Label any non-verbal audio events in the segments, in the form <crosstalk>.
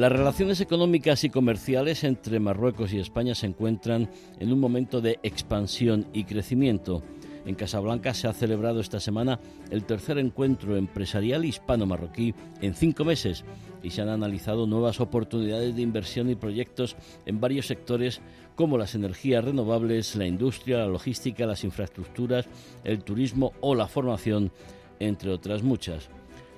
Las relaciones económicas y comerciales entre Marruecos y España se encuentran en un momento de expansión y crecimiento. En Casablanca se ha celebrado esta semana el tercer encuentro empresarial hispano-marroquí en cinco meses y se han analizado nuevas oportunidades de inversión y proyectos en varios sectores como las energías renovables, la industria, la logística, las infraestructuras, el turismo o la formación, entre otras muchas.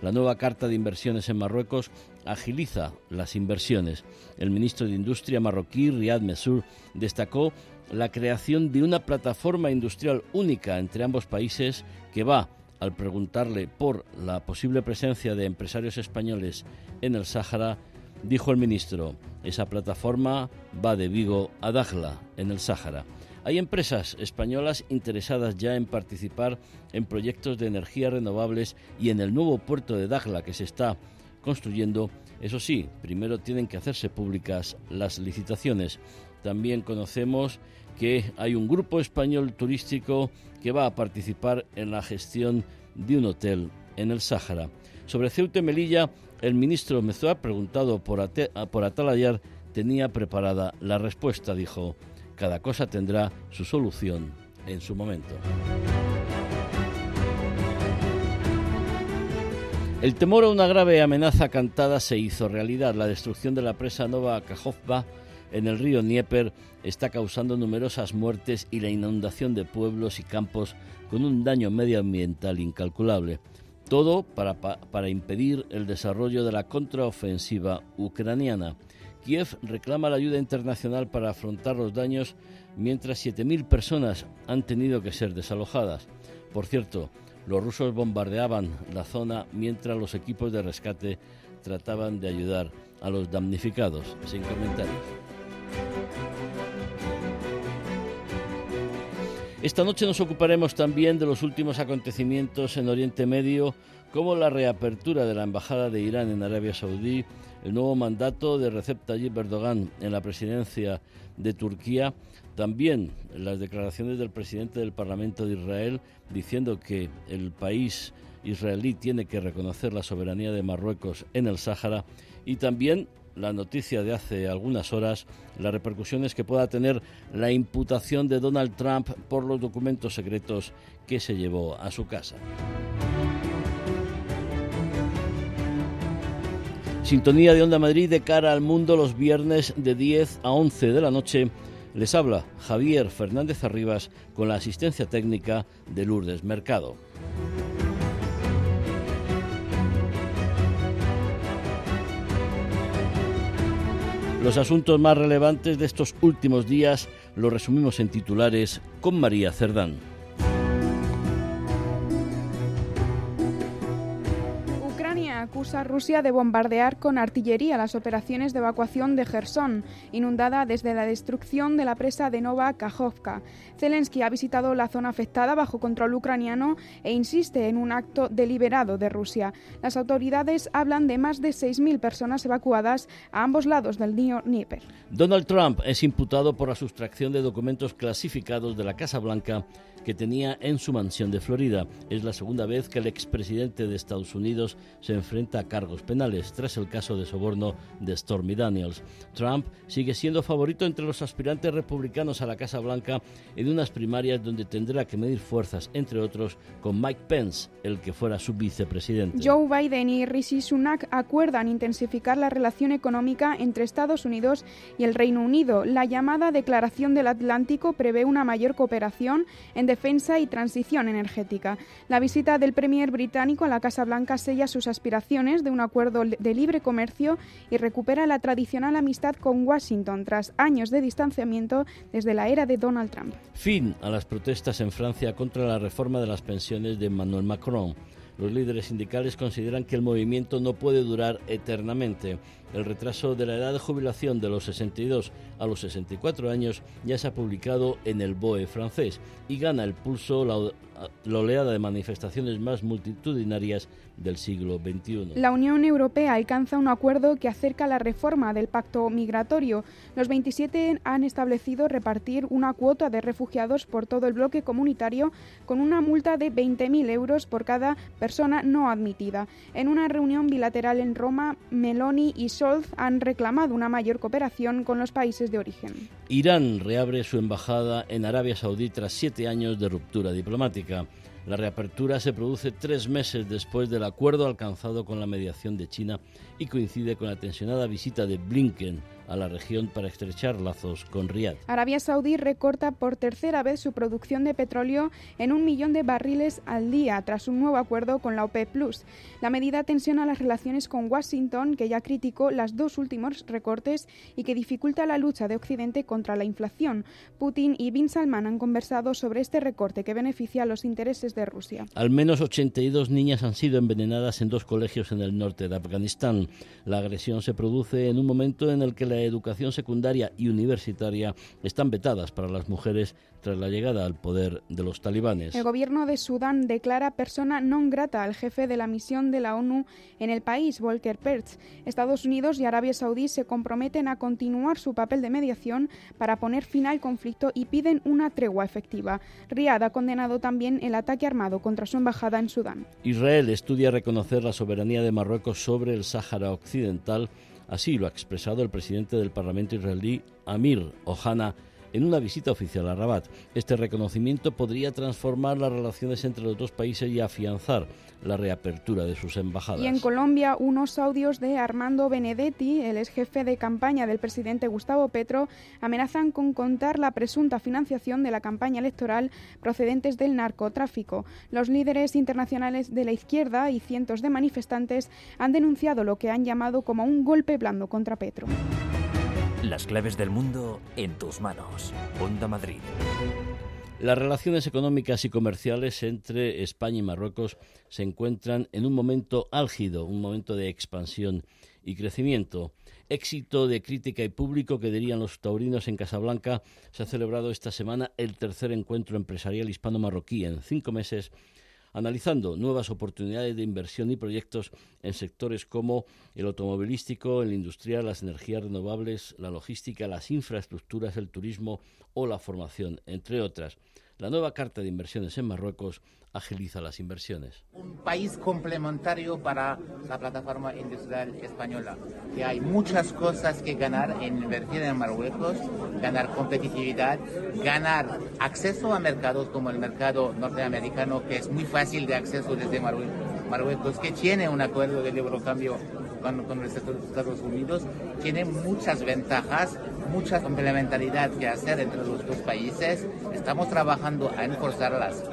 La nueva Carta de Inversiones en Marruecos agiliza las inversiones. El ministro de Industria marroquí, Riyad Messour, destacó la creación de una plataforma industrial única entre ambos países que va, al preguntarle por la posible presencia de empresarios españoles en el Sáhara, dijo el ministro, esa plataforma va de Vigo a Dakhla, en el Sáhara. Hay empresas españolas interesadas ya en participar en proyectos de energía renovables y en el nuevo puerto de Dakhla que se está construyendo. Eso sí, primero tienen que hacerse públicas las licitaciones. También conocemos que hay un grupo español turístico que va a participar en la gestión de un hotel en el Sáhara. Sobre Ceuta y Melilla, el ministro Mezoa, preguntado por, por Atalayar, tenía preparada la respuesta. Dijo, cada cosa tendrá su solución en su momento. El temor a una grave amenaza cantada se hizo realidad. La destrucción de la presa Nova Kajovba en el río Dnieper está causando numerosas muertes y la inundación de pueblos y campos con un daño medioambiental incalculable. Todo para, para impedir el desarrollo de la contraofensiva ucraniana. Kiev reclama la ayuda internacional para afrontar los daños mientras 7.000 personas han tenido que ser desalojadas. Por cierto, los rusos bombardeaban la zona mientras los equipos de rescate trataban de ayudar a los damnificados. Sin comentarios. Esta noche nos ocuparemos también de los últimos acontecimientos en Oriente Medio, como la reapertura de la Embajada de Irán en Arabia Saudí, el nuevo mandato de Recep Tayyip Erdogan en la presidencia de Turquía, también las declaraciones del presidente del Parlamento de Israel diciendo que el país israelí tiene que reconocer la soberanía de Marruecos en el Sáhara y también la noticia de hace algunas horas, las repercusiones que pueda tener la imputación de Donald Trump por los documentos secretos que se llevó a su casa. Sintonía de Onda Madrid de cara al mundo los viernes de 10 a 11 de la noche. Les habla Javier Fernández Arribas con la asistencia técnica de Lourdes Mercado. Los asuntos más relevantes de estos últimos días los resumimos en titulares con María Cerdán. Acusa a Rusia de bombardear con artillería las operaciones de evacuación de Gerson, inundada desde la destrucción de la presa de Nova Kajovka. Zelensky ha visitado la zona afectada bajo control ucraniano e insiste en un acto deliberado de Rusia. Las autoridades hablan de más de 6.000 personas evacuadas a ambos lados del río Dnieper. Donald Trump es imputado por la sustracción de documentos clasificados de la Casa Blanca que tenía en su mansión de Florida. Es la segunda vez que el expresidente de Estados Unidos se enfrenta a cargos penales tras el caso de soborno de Stormy Daniels. Trump sigue siendo favorito entre los aspirantes republicanos a la Casa Blanca en unas primarias donde tendrá que medir fuerzas, entre otros, con Mike Pence, el que fuera su vicepresidente. Joe Biden y Rishi Sunak acuerdan intensificar la relación económica entre Estados Unidos y el Reino Unido. La llamada Declaración del Atlántico prevé una mayor cooperación en defensa y transición energética. La visita del Premier británico a la Casa Blanca sella sus aspiraciones de un acuerdo de libre comercio y recupera la tradicional amistad con Washington tras años de distanciamiento desde la era de Donald Trump. Fin a las protestas en Francia contra la reforma de las pensiones de Emmanuel Macron. Los líderes sindicales consideran que el movimiento no puede durar eternamente. El retraso de la edad de jubilación de los 62 a los 64 años ya se ha publicado en el BOE francés y gana el pulso la, la oleada de manifestaciones más multitudinarias del siglo XXI. La Unión Europea alcanza un acuerdo que acerca la reforma del pacto migratorio. Los 27 han establecido repartir una cuota de refugiados por todo el bloque comunitario con una multa de 20.000 euros por cada persona no admitida. En una reunión bilateral en Roma, Meloni y Scholz han reclamado una mayor cooperación con los países de origen. Irán reabre su embajada en Arabia Saudí tras siete años de ruptura diplomática. America uh, La reapertura se produce tres meses después del acuerdo alcanzado con la mediación de China y coincide con la tensionada visita de Blinken a la región para estrechar lazos con Riad. Arabia Saudí recorta por tercera vez su producción de petróleo en un millón de barriles al día tras un nuevo acuerdo con la OPEP+. La medida tensiona las relaciones con Washington, que ya criticó los dos últimos recortes y que dificulta la lucha de Occidente contra la inflación. Putin y Bin Salman han conversado sobre este recorte que beneficia a los intereses de Rusia. Al menos 82 niñas han sido envenenadas en dos colegios en el norte de Afganistán. La agresión se produce en un momento en el que la educación secundaria y universitaria están vetadas para las mujeres tras la llegada al poder de los talibanes. El gobierno de Sudán declara persona non grata al jefe de la misión de la ONU en el país, Volker Pertz. Estados Unidos y Arabia Saudí se comprometen a continuar su papel de mediación para poner fin al conflicto y piden una tregua efectiva. Riad ha condenado también el ataque armado contra su embajada en Sudán. Israel estudia reconocer la soberanía de Marruecos sobre el Sáhara Occidental Así lo ha expresado el presidente del Parlamento israelí, Amir Ohana, en una visita oficial a Rabat. Este reconocimiento podría transformar las relaciones entre los dos países y afianzar la reapertura de sus embajadas. Y en Colombia, unos audios de Armando Benedetti, el ex jefe de campaña del presidente Gustavo Petro, amenazan con contar la presunta financiación de la campaña electoral procedentes del narcotráfico. Los líderes internacionales de la izquierda y cientos de manifestantes han denunciado lo que han llamado como un golpe blando contra Petro. Las claves del mundo en tus manos. Onda Madrid. Las relaciones económicas y comerciales entre España y Marruecos se encuentran en un momento álgido, un momento de expansión y crecimiento. Éxito de crítica y público que dirían los taurinos en Casablanca, se ha celebrado esta semana el tercer encuentro empresarial hispano-marroquí en cinco meses analizando nuevas oportunidades de inversión y proyectos en sectores como el automovilístico, el industrial, las energías renovables, la logística, las infraestructuras, el turismo o la formación, entre otras. La nueva carta de inversiones en Marruecos agiliza las inversiones. Un país complementario para la plataforma industrial española, que hay muchas cosas que ganar en invertir en Marruecos, ganar competitividad, ganar acceso a mercados como el mercado norteamericano, que es muy fácil de acceso desde Marruecos, que tiene un acuerdo de libre cambio con, con los Estados Unidos, tiene muchas ventajas, mucha complementariedad que hacer entre los dos países. Estamos trabajando a enforzarlas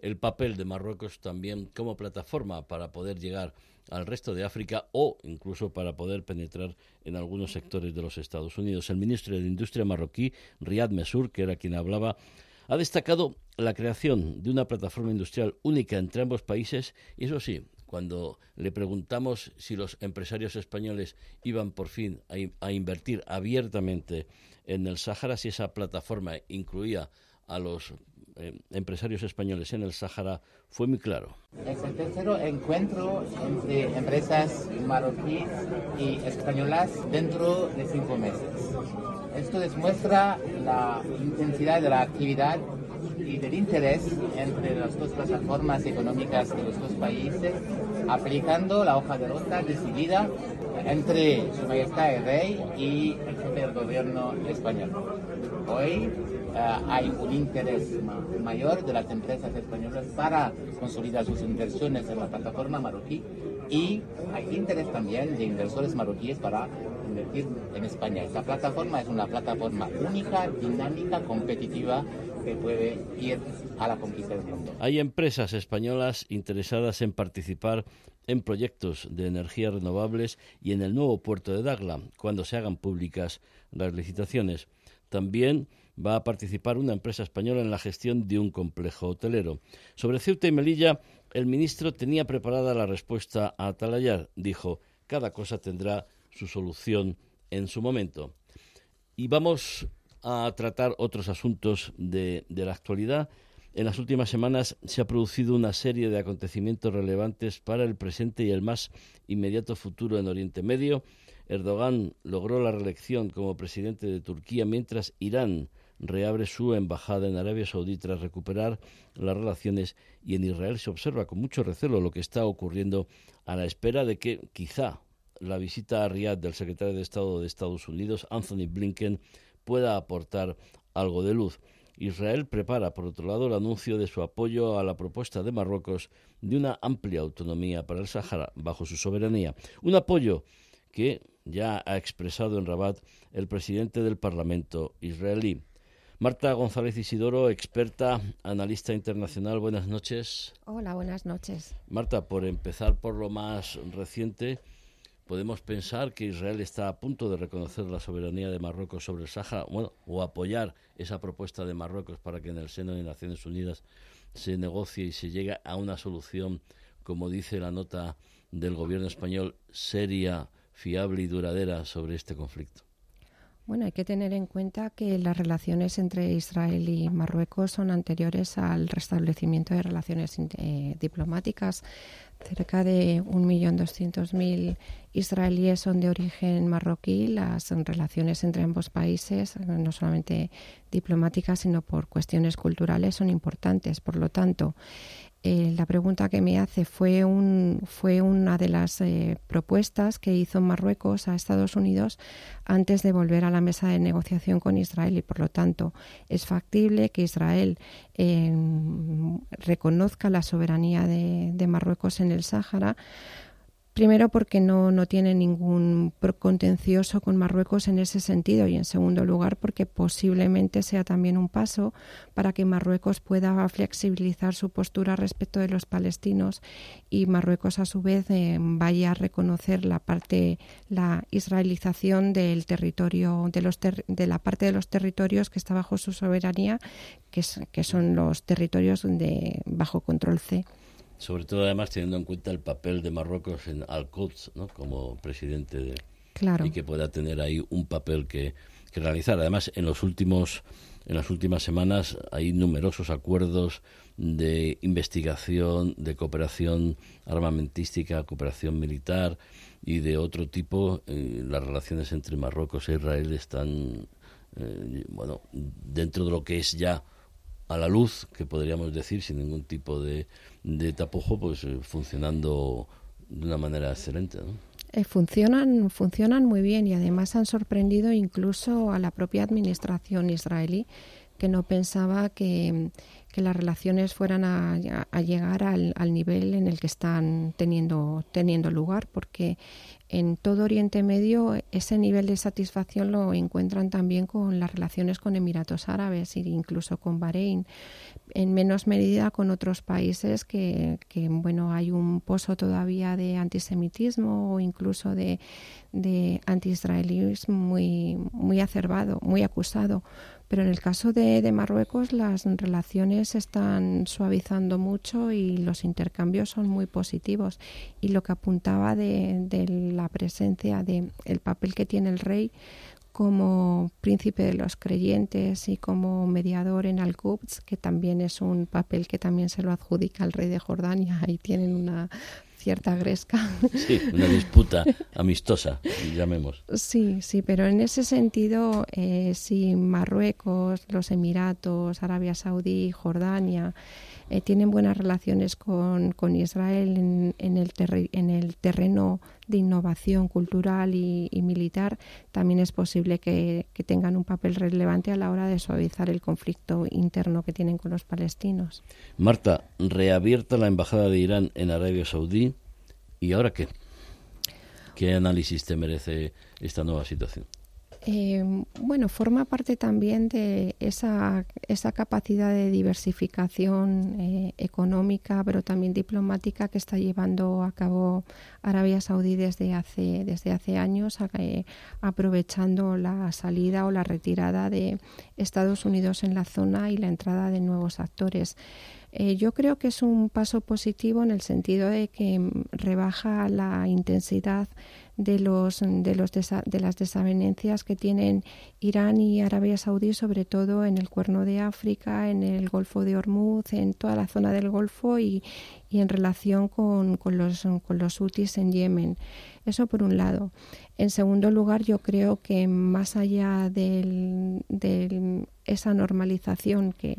el papel de Marruecos también como plataforma para poder llegar al resto de África o incluso para poder penetrar en algunos sectores de los Estados Unidos. El ministro de Industria marroquí, Riyad Mesur, que era quien hablaba, ha destacado la creación de una plataforma industrial única entre ambos países y eso sí, cuando le preguntamos si los empresarios españoles iban por fin a, a invertir abiertamente en el Sáhara, si esa plataforma incluía a los eh, empresarios españoles en el Sáhara fue muy claro. Es el tercer encuentro entre empresas marroquíes y españolas dentro de cinco meses. Esto demuestra la intensidad de la actividad y del interés entre las dos plataformas económicas de los dos países, aplicando la hoja de ruta decidida entre Su Majestad el Rey y el jefe del gobierno español. Hoy eh, hay un interés mayor de las empresas españolas para consolidar sus inversiones en la plataforma marroquí y hay interés también de inversores marroquíes para invertir en España. Esta plataforma es una plataforma única, dinámica, competitiva que puede ir a la conquista del mundo. Hay empresas españolas interesadas en participar en proyectos de energías renovables y en el nuevo puerto de Dagla, cuando se hagan públicas las licitaciones. También va a participar una empresa española en la gestión de un complejo hotelero. Sobre Ceuta y Melilla, el ministro tenía preparada la respuesta a Atalayar. Dijo, cada cosa tendrá su solución en su momento. Y vamos a tratar otros asuntos de, la actualidad. En las últimas semanas se ha producido una serie de acontecimientos relevantes para el presente y el más inmediato futuro en Oriente Medio. Erdogan logró la reelección como presidente de Turquía mientras Irán reabre su embajada en Arabia Saudí tras recuperar las relaciones y en Israel se observa con mucho recelo lo que está ocurriendo a la espera de que quizá la visita a Riyadh del secretario de Estado de Estados Unidos, Anthony Blinken, pueda aportar algo de luz. Israel prepara, por otro lado, el anuncio de su apoyo a la propuesta de Marruecos de una amplia autonomía para el Sáhara bajo su soberanía. Un apoyo que ya ha expresado en Rabat el presidente del Parlamento israelí. Marta González Isidoro, experta, analista internacional, buenas noches. Hola, buenas noches. Marta, por empezar por lo más reciente, podemos pensar que Israel está a punto de reconocer la soberanía de Marruecos sobre el Sáhara, bueno, o apoyar esa propuesta de Marruecos para que en el seno de Naciones Unidas se negocie y se llegue a una solución, como dice la nota del gobierno español, seria, fiable y duradera sobre este conflicto. Bueno, hay que tener en cuenta que las relaciones entre Israel y Marruecos son anteriores al restablecimiento de relaciones eh, diplomáticas. Cerca de 1.200.000 israelíes son de origen marroquí. Las relaciones entre ambos países, no solamente diplomáticas, sino por cuestiones culturales, son importantes. Por lo tanto, eh, la pregunta que me hace fue, un, fue una de las eh, propuestas que hizo Marruecos a Estados Unidos antes de volver a la mesa de negociación con Israel y por lo tanto es factible que Israel eh, reconozca la soberanía de, de Marruecos en el Sáhara Primero porque no, no tiene ningún contencioso con Marruecos en ese sentido y en segundo lugar porque posiblemente sea también un paso para que Marruecos pueda flexibilizar su postura respecto de los palestinos y Marruecos a su vez eh, vaya a reconocer la parte la israelización del territorio de los de la parte de los territorios que está bajo su soberanía que, que son los territorios de bajo control C. Sobre todo, además, teniendo en cuenta el papel de Marruecos en Al-Quds, ¿no? como presidente de. Claro. Y que pueda tener ahí un papel que, que realizar. Además, en los últimos en las últimas semanas hay numerosos acuerdos de investigación, de cooperación armamentística, cooperación militar y de otro tipo. Eh, las relaciones entre Marruecos e Israel están, eh, bueno, dentro de lo que es ya a la luz, que podríamos decir, sin ningún tipo de, de pues eh, funcionando de una manera excelente. Eh, funcionan, funcionan muy bien y además han sorprendido incluso a la propia administración israelí, que no pensaba que, que las relaciones fueran a, a llegar al, al, nivel en el que están teniendo, teniendo lugar, porque en todo Oriente Medio ese nivel de satisfacción lo encuentran también con las relaciones con Emiratos Árabes e incluso con Bahrein, en menos medida con otros países que, que bueno, hay un pozo todavía de antisemitismo o incluso de, de muy, muy acervado, muy acusado pero en el caso de, de, Marruecos las relaciones están suavizando mucho y los intercambios son muy positivos. Y lo que apuntaba de, de la presencia, de el papel que tiene el rey como príncipe de los creyentes y como mediador en Al-Quds, que también es un papel que también se lo adjudica al rey de Jordania. Ahí tienen una cierta gresca. <laughs> Sí, una <laughs> disputa amistosa, llamemos. Sí, sí, pero en ese sentido, eh, si Marruecos, los Emiratos, Arabia Saudí, Jordania, eh, tienen buenas relaciones con, con Israel en, en, el en el terreno de innovación cultural y, militar, también es posible que, que, tengan un papel relevante a la hora de suavizar el conflicto interno que tienen con los palestinos. Marta, reabierta la embajada de Irán en Arabia Saudí, ¿y ahora qué? ¿Qué análisis te merece esta nueva situación? Eh, bueno, forma parte también de esa, esa capacidad de diversificación eh, económica, pero también diplomática que está llevando a cabo Arabia Saudí desde hace, desde hace años, eh, aprovechando la salida o la retirada de Estados Unidos en la zona y la entrada de nuevos actores. yo creo que es un paso positivo en el sentido de que rebaja la intensidad de los de los de las desavenencias que tienen Irán y Arabia Saudí sobre todo en el Cuerno de África, en el Golfo de Hormuz, en toda la zona del Golfo y, y en relación con, con, los con los hutis en Yemen. Eso por un lado. En segundo lugar, yo creo que más allá de esa normalización que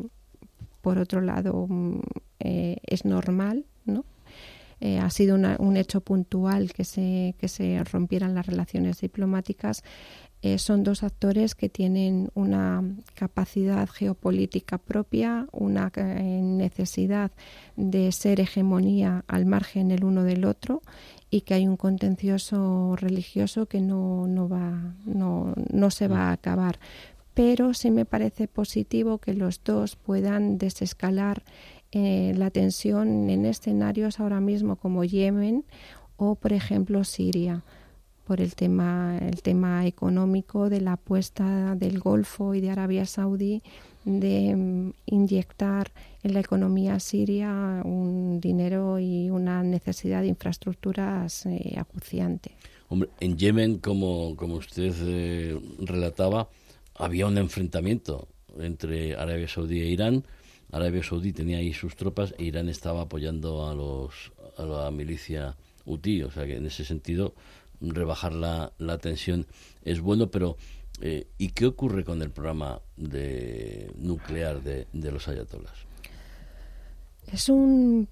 por otro lado mm, eh, es normal, ¿no? Eh, ha sido un hecho puntual que se, que se rompieran las relaciones diplomáticas. Eh, son dos actores que tienen una capacidad geopolítica propia, una eh, necesidad de ser hegemonía al margen el uno del otro y que hay un contencioso religioso que no, no, va, no, no se va a acabar. Pero sí me parece positivo que los dos puedan desescalar eh, la tensión en escenarios ahora mismo como Yemen o, por ejemplo, Siria por el tema, el tema económico de la apuesta del Golfo y de Arabia Saudí de mm, inyectar en la economía siria un dinero y una necesidad de infraestructuras eh, acuciante. Hombre, en Yemen, como, como usted eh, relataba, había un enfrentamiento entre Arabia Saudí e Irán Arabia Saudí tenía ahí sus tropas e Irán estaba apoyando a, los, a la milicia UTI. O sea que en ese sentido rebajar la, la tensión es bueno, pero eh, ¿y qué ocurre con el programa de nuclear de, los ayatolas? Es un,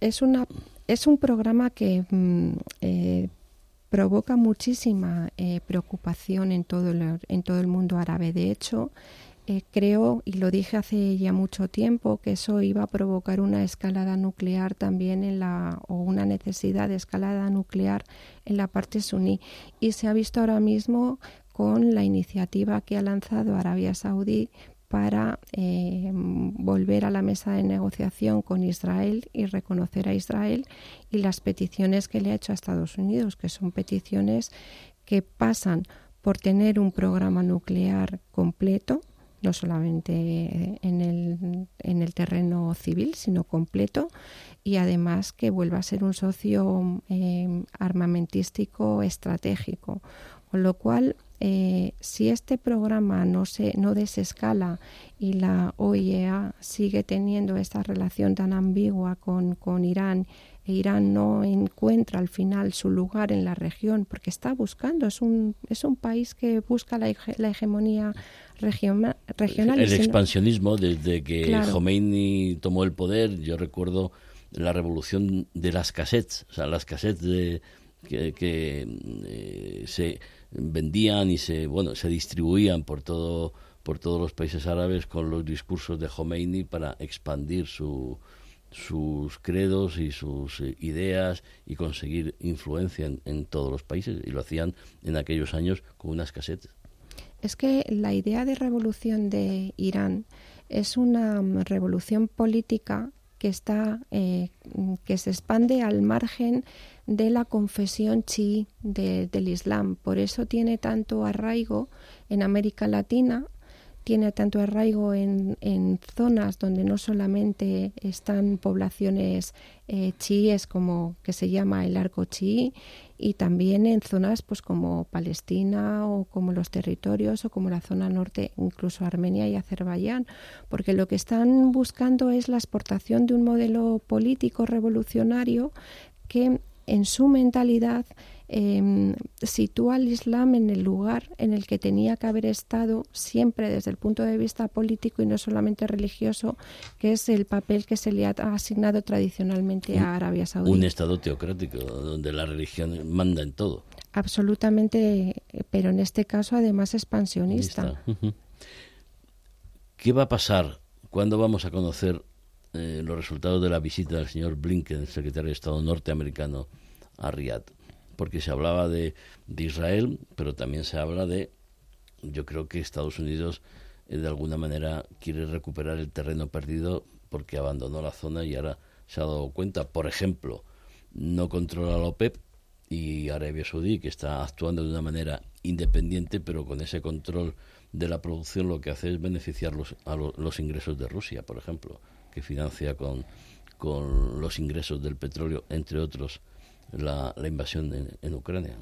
es una, es un programa que mm, eh, provoca muchísima eh, preocupación en todo, el, en todo el mundo árabe. De hecho, eh, creo, y lo dije hace ya mucho tiempo, que eso iba a provocar una escalada nuclear también en la, o una necesidad de escalada nuclear en la parte suní. Y se ha visto ahora mismo con la iniciativa que ha lanzado Arabia Saudí para eh, volver a la mesa de negociación con Israel y reconocer a Israel y las peticiones que le ha hecho a Estados Unidos, que son peticiones que pasan por tener un programa nuclear completo, no solamente en el, en el terreno civil, sino completo, y además que vuelva a ser un socio eh, armamentístico estratégico. Con lo cual, eh, si este programa no, se, no desescala y la OIEA sigue teniendo esta relación tan ambigua con, con Irán Irán no encuentra al final su lugar en la región porque está buscando, es un, es un país que busca la, la hegemonía regional. El expansionismo, desde que Khomeini tomó el poder, yo recuerdo la revolución de las cassettes, o sea, las cassettes de, que, eh, se vendían y se, bueno, se distribuían por todo por todos los países árabes con los discursos de Khomeini para expandir su, sus credos y sus eh, ideas y conseguir influencia en, en, todos los países y lo hacían en aquellos años con unas casetes es que la idea de revolución de Irán es una mm, revolución política que está eh, que se expande al margen de la confesión chií del Islam. Por eso tiene tanto arraigo en América Latina tiene tanto arraigo en, en, zonas donde no solamente están poblaciones eh, chiíes como que se llama el arco chií y también en zonas pues como Palestina o como los territorios o como la zona norte incluso Armenia y Azerbaiyán porque lo que están buscando es la exportación de un modelo político revolucionario que en su mentalidad eh, sitúa al Islam en el lugar en el que tenía que haber estado siempre desde el punto de vista político y no solamente religioso, que es el papel que se le ha asignado tradicionalmente a Arabia Saudí. Un Estado teocrático donde la religión manda en todo. Absolutamente, pero en este caso además expansionista. ¿Qué va a pasar? ¿Cuándo vamos a conocer eh, los resultados de la visita del señor Blinken, el secretario de Estado norteamericano, a Riyadh? Porque se hablaba de, de Israel, pero también se habla de yo creo que Estados Unidos eh, de alguna manera quiere recuperar el terreno perdido porque abandonó la zona y ahora se ha dado cuenta, por ejemplo, no controla la OPEP y Arabia Saudí, que está actuando de una manera independiente, pero con ese control de la producción lo que hace es beneficiar los, a los ingresos de Rusia, por ejemplo, que financia con, con los ingresos del petróleo, entre otros, la, la invasión en, Ucrania.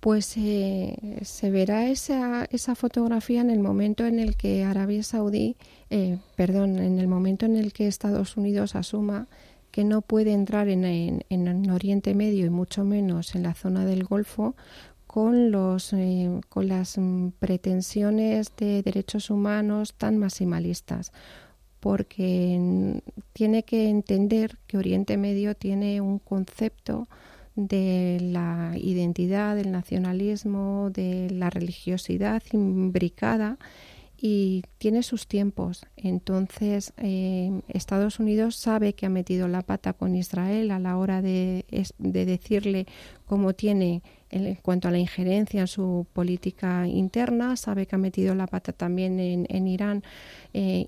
Pues eh, se verá esa, esa fotografía en el momento en el que Arabia Saudí, eh, perdón, en el momento en el que Estados Unidos asuma que no puede entrar en, en, Oriente Medio y mucho menos en la zona del Golfo con, los, eh, con las mm, pretensiones de derechos humanos tan maximalistas, porque tiene que entender que Oriente Medio tiene un concepto de la identidad, del nacionalismo, de la religiosidad imbricada y tiene sus tiempos. Entonces, eh, Estados Unidos sabe que ha metido la pata con Israel a la hora de, de decirle cómo tiene en cuanto a la injerencia en su política interna, sabe que ha metido la pata también en, en Irán, eh,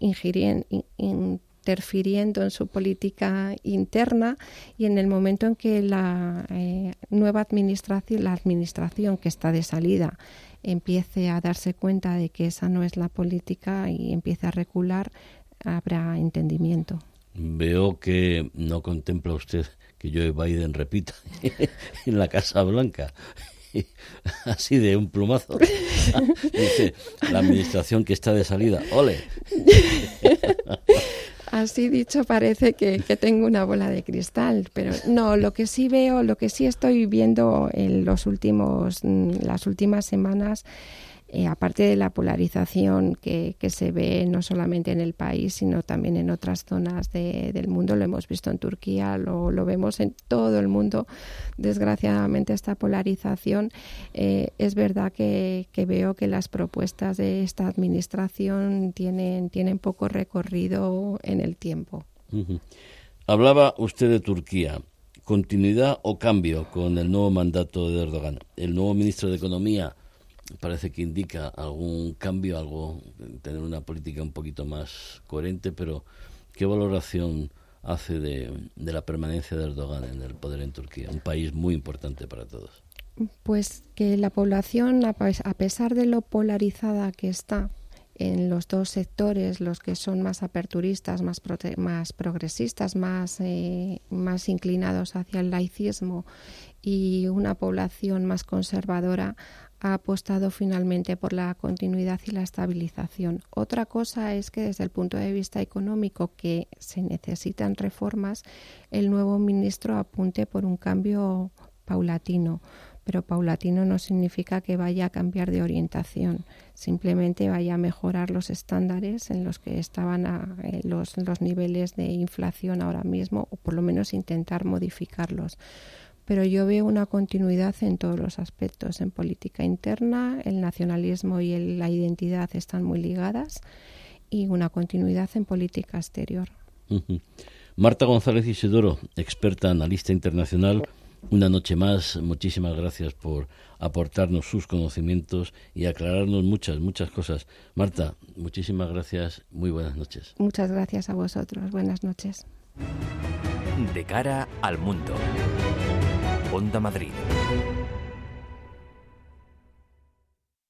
interfiriendo en su política interna y en el momento en que la eh, nueva administración, la administración que está de salida, empiece a darse cuenta de que esa no es la política y empiece a recular, habrá entendimiento. Veo que no contempla usted que Joe Biden repita <laughs> en la Casa Blanca. <laughs> Así de un plumazo. <laughs> Dice, la administración que está de salida, ole. Así dicho parece que, que, tengo una bola de cristal, pero no, lo que sí veo, lo que sí estoy viendo en los últimos, mm, las últimas semanas eh, aparte de la polarización que, se ve no solamente en el país, sino también en otras zonas del mundo, lo hemos visto en Turquía, lo, vemos en todo el mundo, desgraciadamente esta polarización, eh, es verdad que, veo que las propuestas de esta administración tienen, tienen poco recorrido en el tiempo. Hablaba usted de Turquía. ¿Continuidad o cambio con el nuevo mandato de Erdogan? El nuevo ministro de Economía parece que indica algún cambio, algo, tener una política un poquito más coherente, pero ¿qué valoración hace de, la permanencia de Erdogan en el poder en Turquía, un país muy importante para todos? Pues que la población, a pesar de lo polarizada que está en los dos sectores, los que son más aperturistas, más, más progresistas, más, eh, más inclinados hacia el laicismo y una población más conservadora, ha apostado finalmente por la continuidad y la estabilización. Otra cosa es que desde el punto de vista económico, que se necesitan reformas, el nuevo ministro apunte por un cambio paulatino. Pero paulatino no significa que vaya a cambiar de orientación, simplemente vaya a mejorar los estándares en los que estaban eh, los, los niveles de inflación ahora mismo, o por lo menos intentar modificarlos pero yo veo una continuidad en todos los aspectos. En política interna, el nacionalismo y la identidad están muy ligadas y una continuidad en política exterior. Marta González Isidoro, experta analista internacional. Una noche más, muchísimas gracias por aportarnos sus conocimientos y aclararnos muchas, muchas cosas. Marta, muchísimas gracias, muy buenas noches. Muchas gracias a vosotros, buenas noches. De cara al mundo. Onda Madrid.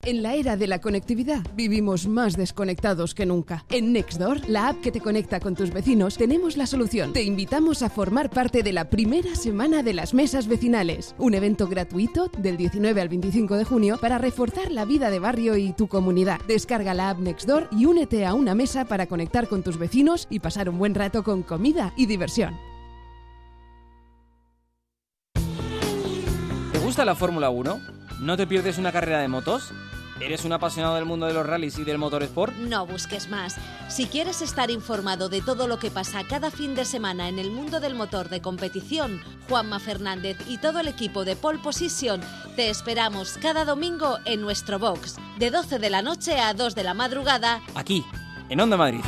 En la era de la conectividad vivimos más desconectados que nunca. En Nextdoor, la app que te conecta con tus vecinos, tenemos la solución. Te invitamos a formar parte de la primera semana de las mesas vecinales, un evento gratuito del 19 al 25 de junio para reforzar la vida de barrio y tu comunidad. Descarga la app Nextdoor y únete a una mesa para conectar con tus vecinos y pasar un buen rato con comida y diversión. Gusta la Fórmula 1? ¿No te pierdes una carrera de motos? ¿Eres un apasionado del mundo de los rallies y del motorsport? No busques más. Si quieres estar informado de todo lo que pasa cada fin de semana en el mundo del motor de competición, Juanma Fernández y todo el equipo de Pole Position te esperamos cada domingo en nuestro box, de 12 de la noche a 2 de la madrugada, aquí, en Onda Madrid.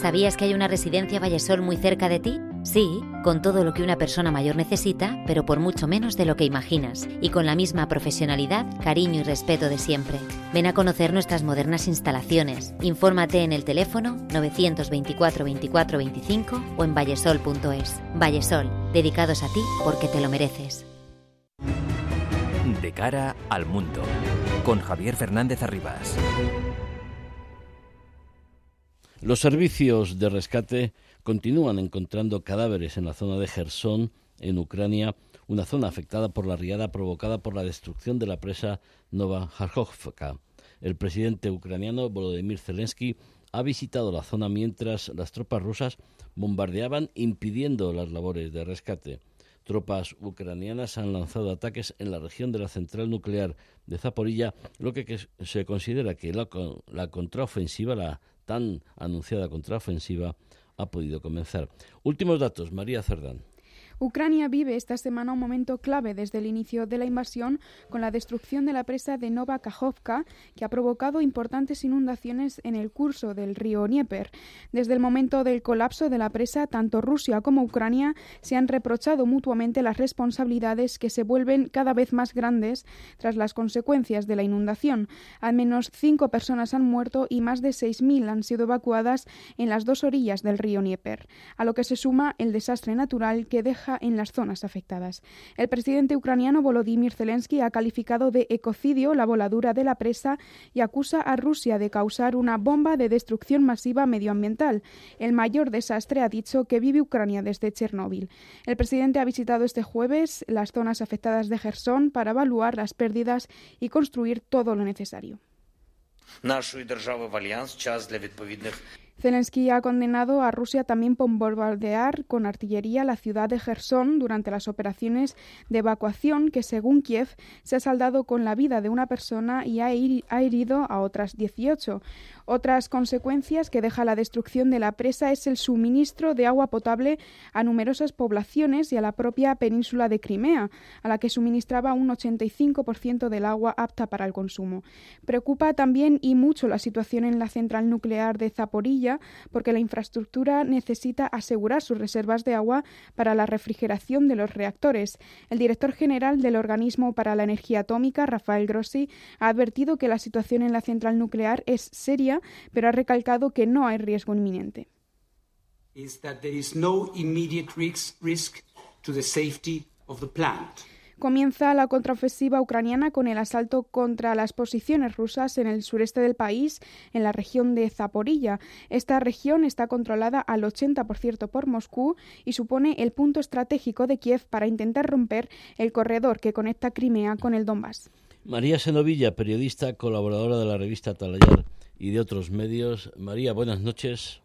¿Sabías que hay una residencia Vallesol muy cerca de ti? Sí, con todo lo que una persona mayor necesita, pero por mucho menos de lo que imaginas, y con la misma profesionalidad, cariño y respeto de siempre. Ven a conocer nuestras modernas instalaciones. Infórmate en el teléfono 924 24 25 o en vallesol.es. Vallesol, dedicados a ti porque te lo mereces. De cara al mundo, con Javier Fernández Arribas. Los servicios de rescate continúan encontrando cadáveres en la zona de Gerson, en Ucrania, una zona afectada por la riada provocada por la destrucción de la presa Nova Harkovka. El presidente ucraniano Volodymyr Zelensky ha visitado la zona mientras las tropas rusas bombardeaban impidiendo las labores de rescate. Tropas ucranianas han lanzado ataques en la región de la central nuclear de Zaporilla, lo que se considera que la, la contraofensiva, la tan anunciada contraofensiva ha podido comenzar. Últimos datos, María Cerdán. Ucrania vive esta semana un momento clave desde el inicio de la invasión con la destrucción de la presa de Nova Kajovka, que ha provocado importantes inundaciones en el curso del río Dnieper. Desde el momento del colapso de la presa, tanto Rusia como Ucrania se han reprochado mutuamente las responsabilidades que se vuelven cada vez más grandes tras las consecuencias de la inundación. Al menos cinco personas han muerto y más de 6.000 han sido evacuadas en las dos orillas del río Dnieper, a lo que se suma el desastre natural que deja en las zonas afectadas. El presidente ucraniano Volodymyr Zelensky ha calificado de ecocidio la voladura de la presa y acusa a Rusia de causar una bomba de destrucción masiva medioambiental. El mayor desastre ha dicho que vive Ucrania desde Chernóbil. El presidente ha visitado este jueves las zonas afectadas de Gerson para evaluar las pérdidas y construir todo lo necesario. Zelensky ha condenado a Rusia también por bombardear con artillería la ciudad de Gerson durante las operaciones de evacuación que, según Kiev, se ha saldado con la vida de una persona y ha herido a otras 18. Otras consecuencias que deja la destrucción de la presa es el suministro de agua potable a numerosas poblaciones y a la propia península de Crimea, a la que suministraba un 85% del agua apta para el consumo. Preocupa también y mucho la situación en la central nuclear de Zaporilla, porque la infraestructura necesita asegurar sus reservas de agua para la refrigeración de los reactores. El director general del Organismo para la Energía Atómica, Rafael Grossi, ha advertido que la situación en la central nuclear es seria pero ha recalcado que no hay riesgo inminente. Comienza la contraofensiva ucraniana con el asalto contra las posiciones rusas en el sureste del país, en la región de Zaporilla. Esta región está controlada al 80% por Moscú y supone el punto estratégico de Kiev para intentar romper el corredor que conecta Crimea con el Donbass. María Senovilla, periodista, colaboradora de la revista Talayar y de otros medios. María, buenas noches.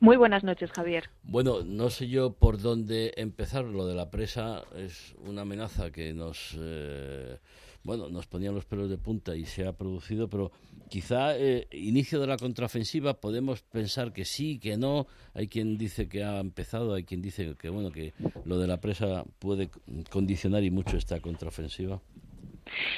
Muy buenas noches, Javier. Bueno, no sé yo por dónde empezar. Lo de la presa es una amenaza que nos, eh, bueno, nos ponía los pelos de punta y se ha producido, pero quizá eh, inicio de la contraofensiva podemos pensar que sí, que no. Hay quien dice que ha empezado, hay quien dice que bueno que lo de la presa puede condicionar y mucho esta contraofensiva.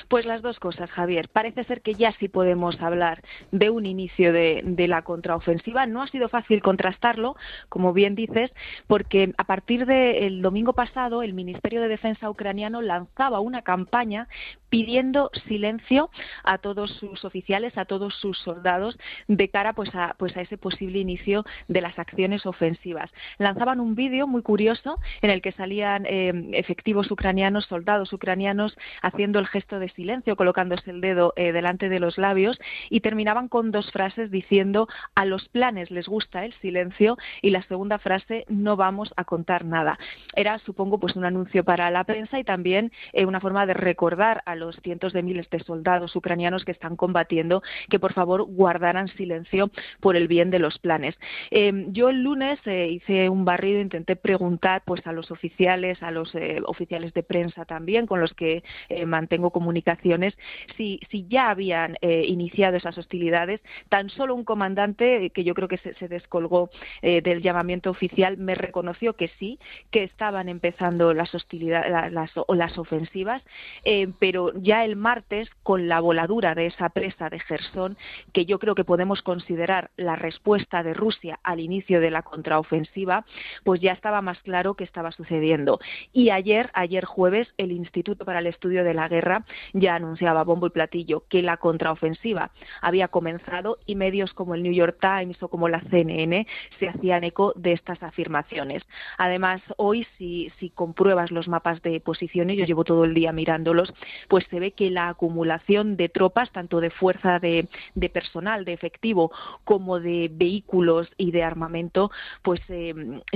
Pues las dos cosas, Javier. Parece ser que ya sí podemos hablar de un inicio de, la contraofensiva. No ha sido fácil contrastarlo, como bien dices, porque a partir del domingo pasado el Ministerio de Defensa ucraniano lanzaba una campaña pidiendo silencio a todos sus oficiales, a todos sus soldados, de cara pues a, pues a ese posible inicio de las acciones ofensivas. Lanzaban un vídeo muy curioso en el que salían eh, efectivos ucranianos, soldados ucranianos, haciendo el gesto de silencio, colocándose el dedo eh, delante de los labios y terminaban con dos frases diciendo a los planes les gusta el silencio y la segunda frase no vamos a contar nada. Era, supongo, pues un anuncio para la prensa y también eh, una forma de recordar a los cientos de miles de soldados ucranianos que están combatiendo que por favor guardaran silencio por el bien de los planes. Em, yo el lunes eh, hice un barrido, intenté preguntar pues a los oficiales, a los oficiales de prensa también, con los que mantengo comunicaciones si, ya habían eh, iniciado esas hostilidades. Tan solo un comandante, que yo creo que se, descolgó eh, del llamamiento oficial, me reconoció que sí, que estaban empezando las hostilidades las, o las ofensivas, eh, pero ya el martes, con la voladura de esa presa de Gerson, que yo creo que podemos considerar la respuesta de Rusia al inicio de la contraofensiva, pues ya estaba más claro que estaba sucediendo. Y ayer, ayer jueves, el Instituto para el Estudio de la Guerra ya anunciaba bombo y platillo que la contraofensiva había comenzado y medios como el New York Times o como la CNN se hacían eco de estas afirmaciones. Además, hoy, si, si compruebas los mapas de posiciones, yo llevo todo el día mirándolos, pues se ve que la acumulación de tropas, tanto de fuerza de, personal, de efectivo, como de vehículos y de armamento, pues eh,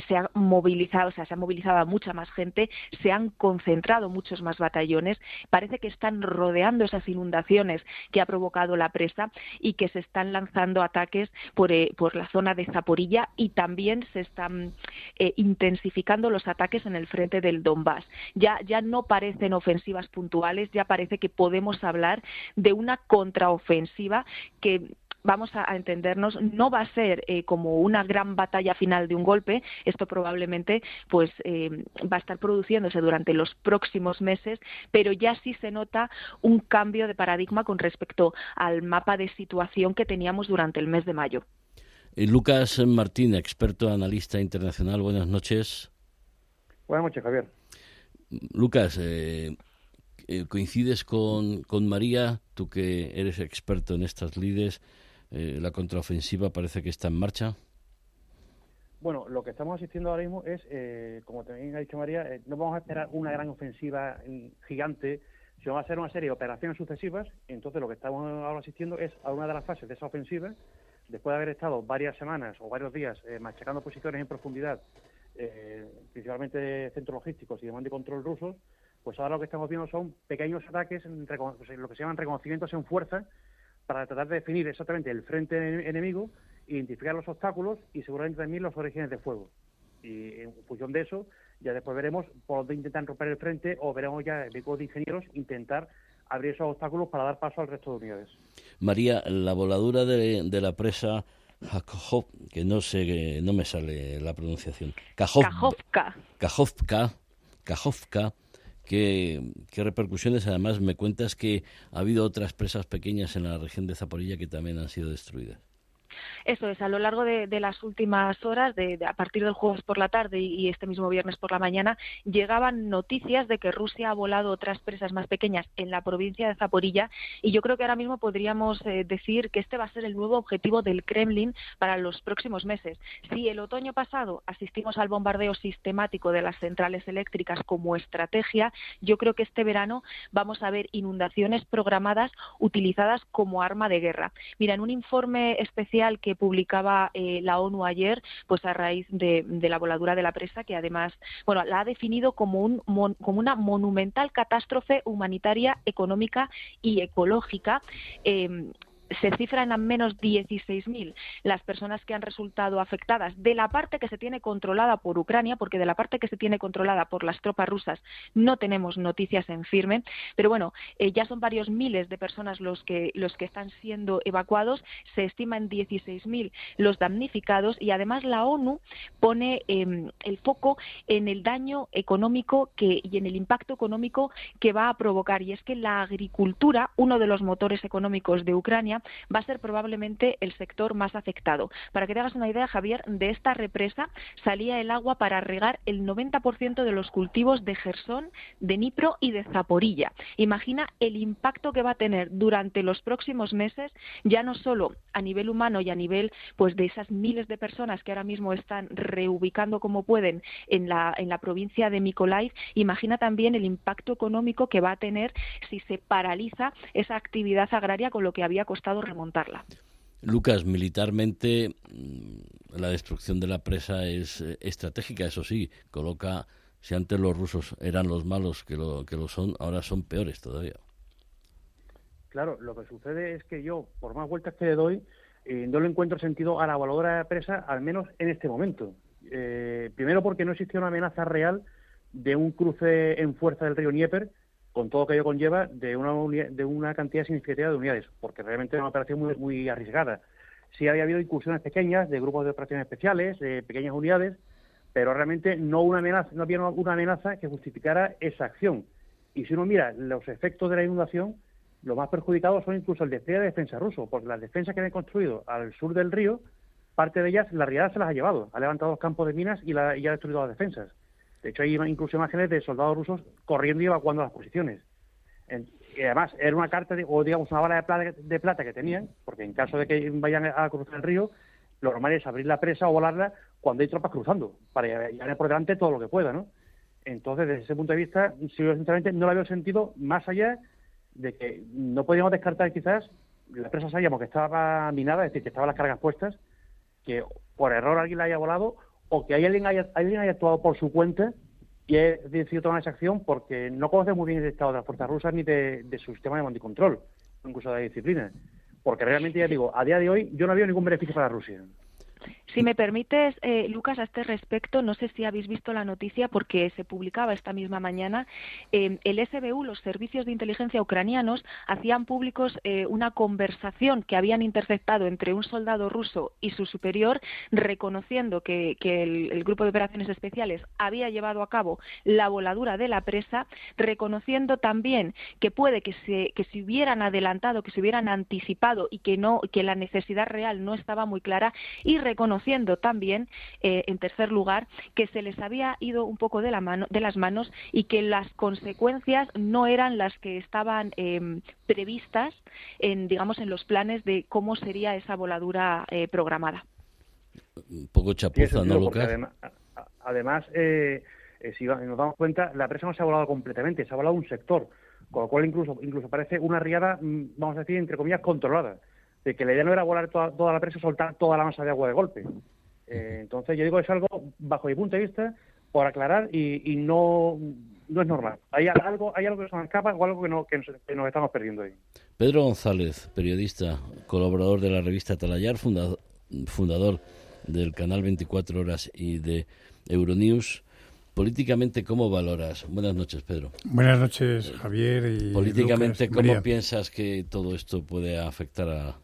se ha movilizado, o sea, se ha movilizado a mucha más gente, se han concentrado muchos más batallones, parece que están rodeando esas inundaciones que ha provocado la presa y que se están lanzando ataques por, eh, por la zona de Zaporilla y también se están eh, intensificando los ataques en el frente del Donbass. Ya, ya no parecen ofensivas puntuales, ya parece que podemos hablar de una contraofensiva que vamos a, entendernos, no va a ser eh, como una gran batalla final de un golpe. Esto probablemente pues eh, va a estar produciéndose durante los próximos meses, pero ya sí se nota un cambio de paradigma con respecto al mapa de situación que teníamos durante el mes de mayo. Eh, Lucas Martín, experto analista internacional, buenas noches. Buenas noches, Javier. Lucas, coincides con, con María, tú que eres experto en estas lides. Eh, la contraofensiva parece que está en marcha. Bueno, lo que estamos asistiendo ahora mismo es, eh, como también ha dicho María, eh, no vamos a esperar una gran ofensiva gigante, sino va a ser una serie de operaciones sucesivas. Entonces, lo que estamos ahora asistiendo es a una de las fases de esa ofensiva, después de haber estado varias semanas o varios días machacando posiciones en profundidad, principalmente centros logísticos y de mando y control rusos, pues ahora lo que estamos viendo son pequeños ataques, en, lo que se llaman reconocimientos en fuerza, para tratar de definir exactamente el frente enemigo, identificar los obstáculos y seguramente también los orígenes de fuego. Y en función de eso, ya después veremos por dónde intentan romper el frente o veremos ya el equipo de ingenieros intentar abrir esos obstáculos para dar paso al resto de unidades. María, la voladura de, la presa Kajov, que no sé, no me sale la pronunciación. Kajovka. Kajovka. Kajovka ¿Qué, repercusiones? Además, me cuentas que ha habido otras presas pequeñas en la región de Zaporilla que también han sido destruidas. Eso es, a lo largo de, las últimas horas, de, a partir del jueves por la tarde y, este mismo viernes por la mañana, llegaban noticias de que Rusia ha volado otras presas más pequeñas en la provincia de Zaporilla y yo creo que ahora mismo podríamos eh, decir que este va a ser el nuevo objetivo del Kremlin para los próximos meses. Si el otoño pasado asistimos al bombardeo sistemático de las centrales eléctricas como estrategia, yo creo que este verano vamos a ver inundaciones programadas utilizadas como arma de guerra. Mira, en un informe especial que publicaba eh, la ONU ayer, pues a raíz de, la voladura de la presa, que además, bueno, la ha definido como, un, como una monumental catástrofe humanitaria, económica y ecológica. Eh, se cifran a menos 16.000 las personas que han resultado afectadas de la parte que se tiene controlada por Ucrania, porque de la parte que se tiene controlada por las tropas rusas no tenemos noticias en firme, pero bueno, eh, ya son varios miles de personas los que, los que están siendo evacuados, se estima en 16.000 los damnificados y además la ONU pone em, el foco en el daño económico que, y en el impacto económico que va a provocar. Y es que la agricultura, uno de los motores económicos de Ucrania, va a ser probablemente el sector más afectado. Para que te hagas una idea, Javier, de esta represa salía el agua para regar el 90% de los cultivos de Gersón, de Nipro y de Zaporilla. Imagina el impacto que va a tener durante los próximos meses, ya no solo a nivel humano y a nivel pues de esas miles de personas que ahora mismo están reubicando como pueden en la, en la provincia de Mykolaiv, imagina también el impacto económico que va a tener si se paraliza esa actividad agraria con lo que había costado remontarla. Lucas, militarmente mm, la destrucción de la presa es eh, estratégica, eso sí, coloca, si antes los rusos eran los malos que lo, que lo son, ahora son peores todavía. Claro, lo que sucede es que yo, por más vueltas que le doy, eh, no le encuentro sentido a la voladora de presa, al menos en este momento. Eh, primero porque no existía una amenaza real de un cruce en fuerza del río Dnieper, con todo lo que ello conlleva de una, de una cantidad significativa de unidades, porque realmente es una operación muy, muy arriesgada. Sí había habido incursiones pequeñas de grupos de operaciones especiales, de pequeñas unidades, pero realmente no, una amenaza, no había una amenaza que justificara esa acción. Y si uno mira los efectos de la inundación, los más perjudicados son incluso el despliegue de defensa ruso, porque las defensas que han construido al sur del río, parte de ellas la realidad se las ha llevado, ha levantado los campos de minas y, la, ha destruido las defensas. De hecho, hay incluso imágenes de soldados rusos corriendo y evacuando las posiciones. y además, era una carta, o digamos, una bala de plata, de plata que tenían, porque en caso de que vayan a cruzar el río, lo normal es abrir la presa o volarla cuando hay tropas cruzando, para llevar por delante todo lo que pueda, ¿no? Entonces, desde ese punto de vista, sinceramente no lo había sentido más allá de que no podíamos descartar quizás, la presa sabíamos que estaba minada, es decir, que estaban las cargas puestas, que por error alguien la haya volado o que alguien haya, alguien haya actuado por su cuenta y haya decidido tomar esa acción porque no conoce muy bien el estado de las fuerzas rusas ni de, su sistema de control, incluso de la disciplina. Porque realmente, ya digo, a día de hoy yo no veo ningún beneficio para Rusia. Si me permites, eh, Lucas, a este respecto, no sé si habéis visto la noticia porque se publicaba esta misma mañana. Eh, el SBU, los servicios de inteligencia ucranianos, hacían públicos eh, una conversación que habían interceptado entre un soldado ruso y su superior, reconociendo que, el, grupo de operaciones especiales había llevado a cabo la voladura de la presa, reconociendo también que puede que se, que se hubieran adelantado, que se hubieran anticipado y que no, que la necesidad real no estaba muy clara y reconociendo también, eh, en tercer lugar, que se les había ido un poco de, la mano, de las manos y que las consecuencias no eran las que estaban em, previstas en, digamos, en los planes de cómo sería esa voladura eh, programada. Un poco chapuza, ¿no, Lucas? Además, eh, si nos damos cuenta, la presa no se ha volado completamente, se ha volado un sector, con lo cual incluso, incluso parece una riada, mm, vamos a decir, entre comillas, controlada de que la idea no era volar toda, la presa, soltar toda la masa de agua de golpe. Eh, entonces, yo digo, es algo, bajo mi punto de vista, por aclarar y, no, no es normal. Hay algo, hay algo que se nos escapa o algo que, no, que, nos, estamos perdiendo ahí. Pedro González, periodista, colaborador de la revista Talayar, fundador, fundador del canal 24 Horas y de Euronews. Políticamente, ¿cómo valoras? Buenas noches, Pedro. Buenas noches, Javier. Y Políticamente, ¿cómo piensas que todo esto puede afectar a,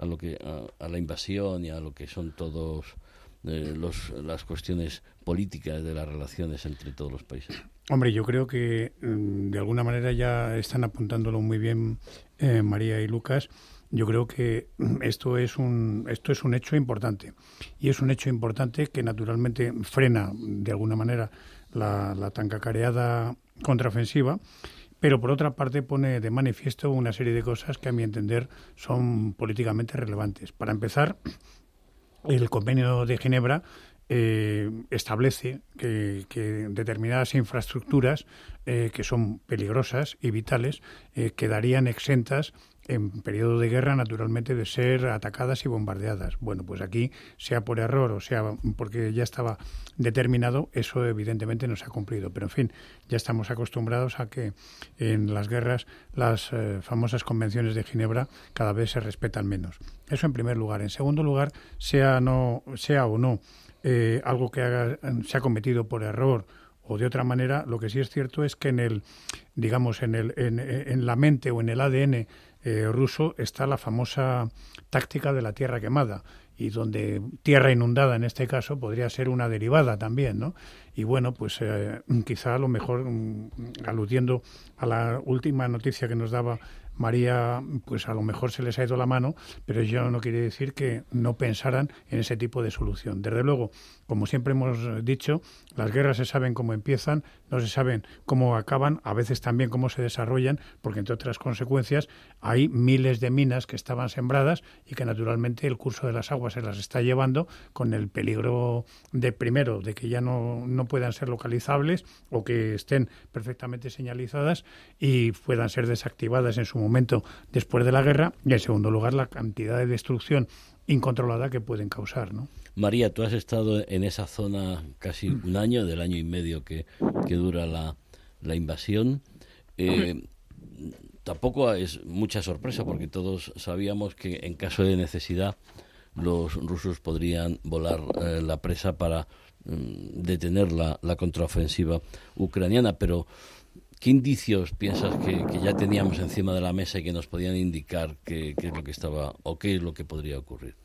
a lo que a, la invasión y a lo que son todos eh, los, las cuestiones políticas de las relaciones entre todos los países. Hombre, yo creo que mm, de alguna manera ya están apuntándolo muy bien eh, María y Lucas. Yo creo que mm, esto es un esto es un hecho importante y es un hecho importante que naturalmente frena de alguna manera la, la tan cacareada contraofensiva pero por otra parte pone de manifiesto una serie de cosas que a mi entender son políticamente relevantes. Para empezar, el convenio de Ginebra eh, establece que, determinadas infraestructuras eh, que son peligrosas y vitales eh, quedarían exentas en periodo de guerra, naturalmente, de ser atacadas y bombardeadas. Bueno, pues aquí, sea por error o sea porque ya estaba determinado, eso evidentemente no se ha cumplido. Pero, en fin, ya estamos acostumbrados a que en las guerras las eh, famosas convenciones de Ginebra cada vez se respetan menos. Eso en primer lugar. En segundo lugar, sea, no, sea o no eh, algo que se ha cometido por error o de otra manera, lo que sí es cierto es que en el, digamos, en, el, en la mente o en el ADN eh, ruso está la famosa táctica de la tierra quemada y donde tierra inundada en este caso podría ser una derivada también, ¿no? Y bueno, pues eh, quizá a lo mejor mm, aludiendo a la última noticia que nos daba María, pues a lo mejor se les ha ido la mano, pero ello no quiere decir que no pensaran en ese tipo de solución. Desde luego, como siempre hemos dicho, las guerras se saben cómo empiezan, no se saben cómo acaban, a veces también cómo se desarrollan, porque entre otras consecuencias hay miles de minas que estaban sembradas y que naturalmente el curso de las aguas se las está llevando con el peligro de primero de que ya no, no puedan ser localizables o que estén perfectamente señalizadas y puedan ser desactivadas en su momento después de la guerra y en segundo lugar la cantidad de destrucción incontrolada que pueden causar, ¿no? María, tú has estado en esa zona casi un año, del año y medio que, que dura la, la invasión. Eh, tampoco es mucha sorpresa porque todos sabíamos que en caso de necesidad los rusos podrían volar eh, la presa para mm, detener la, la contraofensiva ucraniana, pero ¿Qué indicios piensas que, ya teníamos encima de la mesa y que nos podían indicar qué, qué es lo que estaba o qué es lo que podría ocurrir?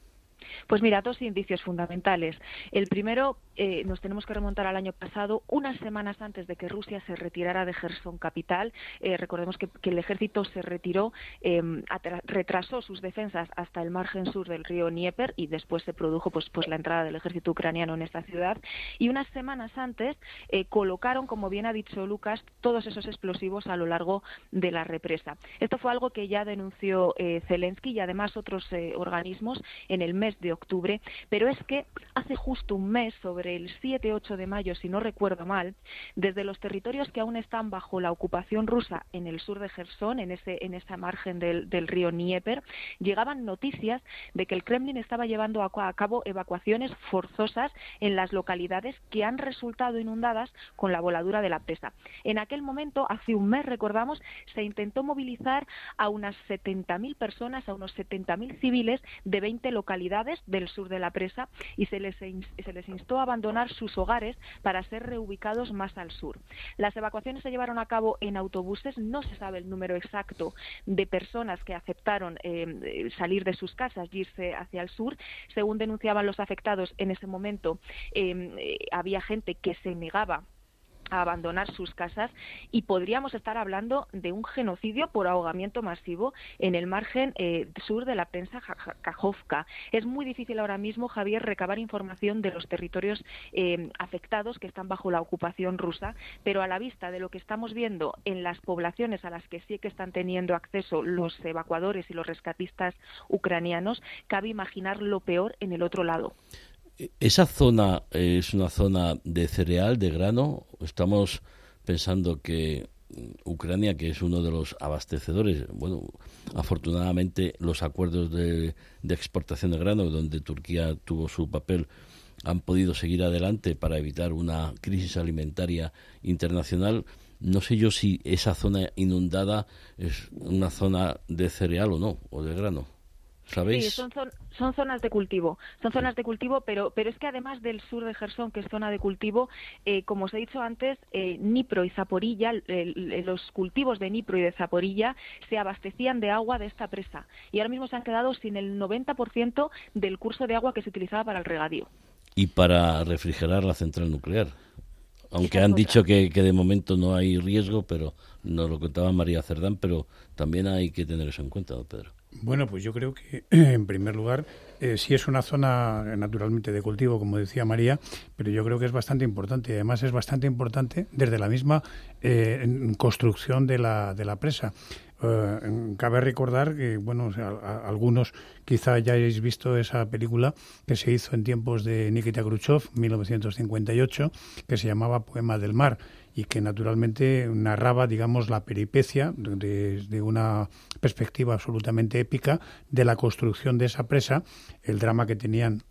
Pues mira, dos indicios fundamentales. El primero, eh, nos tenemos que remontar al año pasado, unas semanas antes de que Rusia se retirara de Gerson capital. Eh, recordemos que, el ejército se retiró, em, retrasó sus defensas hasta el margen sur del río Dnieper y después se produjo pues, pues la entrada del ejército ucraniano en esta ciudad. Y unas semanas antes eh, colocaron, como bien ha dicho Lucas, todos esos explosivos a lo largo de la represa. Esto fue algo que ya denunció Zelensky y además otros organismos en el mes octubre, pero es que hace justo un mes, sobre el 7-8 de mayo, si no recuerdo mal, desde los territorios que aún están bajo la ocupación rusa en el sur de Gerson, en, ese, en esa margen del, río Dnieper, llegaban noticias de que el Kremlin estaba llevando a, cabo evacuaciones forzosas en las localidades que han resultado inundadas con la voladura de la presa. En aquel momento, hace un mes, recordamos, se intentó movilizar a unas 70.000 personas, a unos 70.000 civiles de 20 localidades del sur de la presa y se les, se les instó a abandonar sus hogares para ser reubicados más al sur. Las evacuaciones se llevaron a cabo en autobuses, no se sabe el número exacto de personas que aceptaron eh, salir de sus casas y irse hacia el sur. Según denunciaban los afectados en ese momento, eh, eh, había gente que se negaba a abandonar sus casas y podríamos estar hablando de un genocidio por ahogamiento masivo en el margen eh, sur de la prensa Kajovka. Es muy difícil ahora mismo, Javier, recabar información de los territorios eh, afectados que están bajo la ocupación rusa, pero a la vista de lo que estamos viendo en las poblaciones a las que sí que están teniendo acceso los evacuadores y los rescatistas ucranianos, cabe imaginar lo peor en el otro lado. ¿Esa zona es una zona de cereal, de grano? Estamos pensando que Ucrania, que es uno de los abastecedores, bueno, afortunadamente los acuerdos de, exportación de grano, donde Turquía tuvo su papel, han podido seguir adelante para evitar una crisis alimentaria internacional. No sé yo si esa zona inundada es una zona de cereal o no, o de grano. ¿Sabéis? Sí, son, son, zonas de cultivo, son zonas de cultivo, pero, pero es que además del sur de Gerson, que es zona de cultivo, eh, como os he dicho antes, eh, Nipro y Zaporilla, los cultivos de Nipro y de Zaporilla se abastecían de agua de esta presa y ahora mismo se han quedado sin el 90% del curso de agua que se utilizaba para el regadío. Y para refrigerar la central nuclear. Aunque han dicho que, que, de momento no hay riesgo, pero nos lo contaba María Cerdán, pero también hay que tener eso en cuenta, don Pedro. Bueno, pues yo creo que, <clears throat> en primer lugar, eh, sí es una zona naturalmente de cultivo, como decía María, pero yo creo que es bastante importante. Además es bastante importante desde la misma eh, construcción de la, de la presa. Eh, cabe recordar que, bueno, algunos quizá ya hayáis visto esa película que se hizo en tiempos de Nikita Khrushchev, 1958, que se llamaba Poema del Mar y que naturalmente narraba, digamos, la peripecia desde una perspectiva absolutamente épica de la construcción de esa presa, el drama que tenían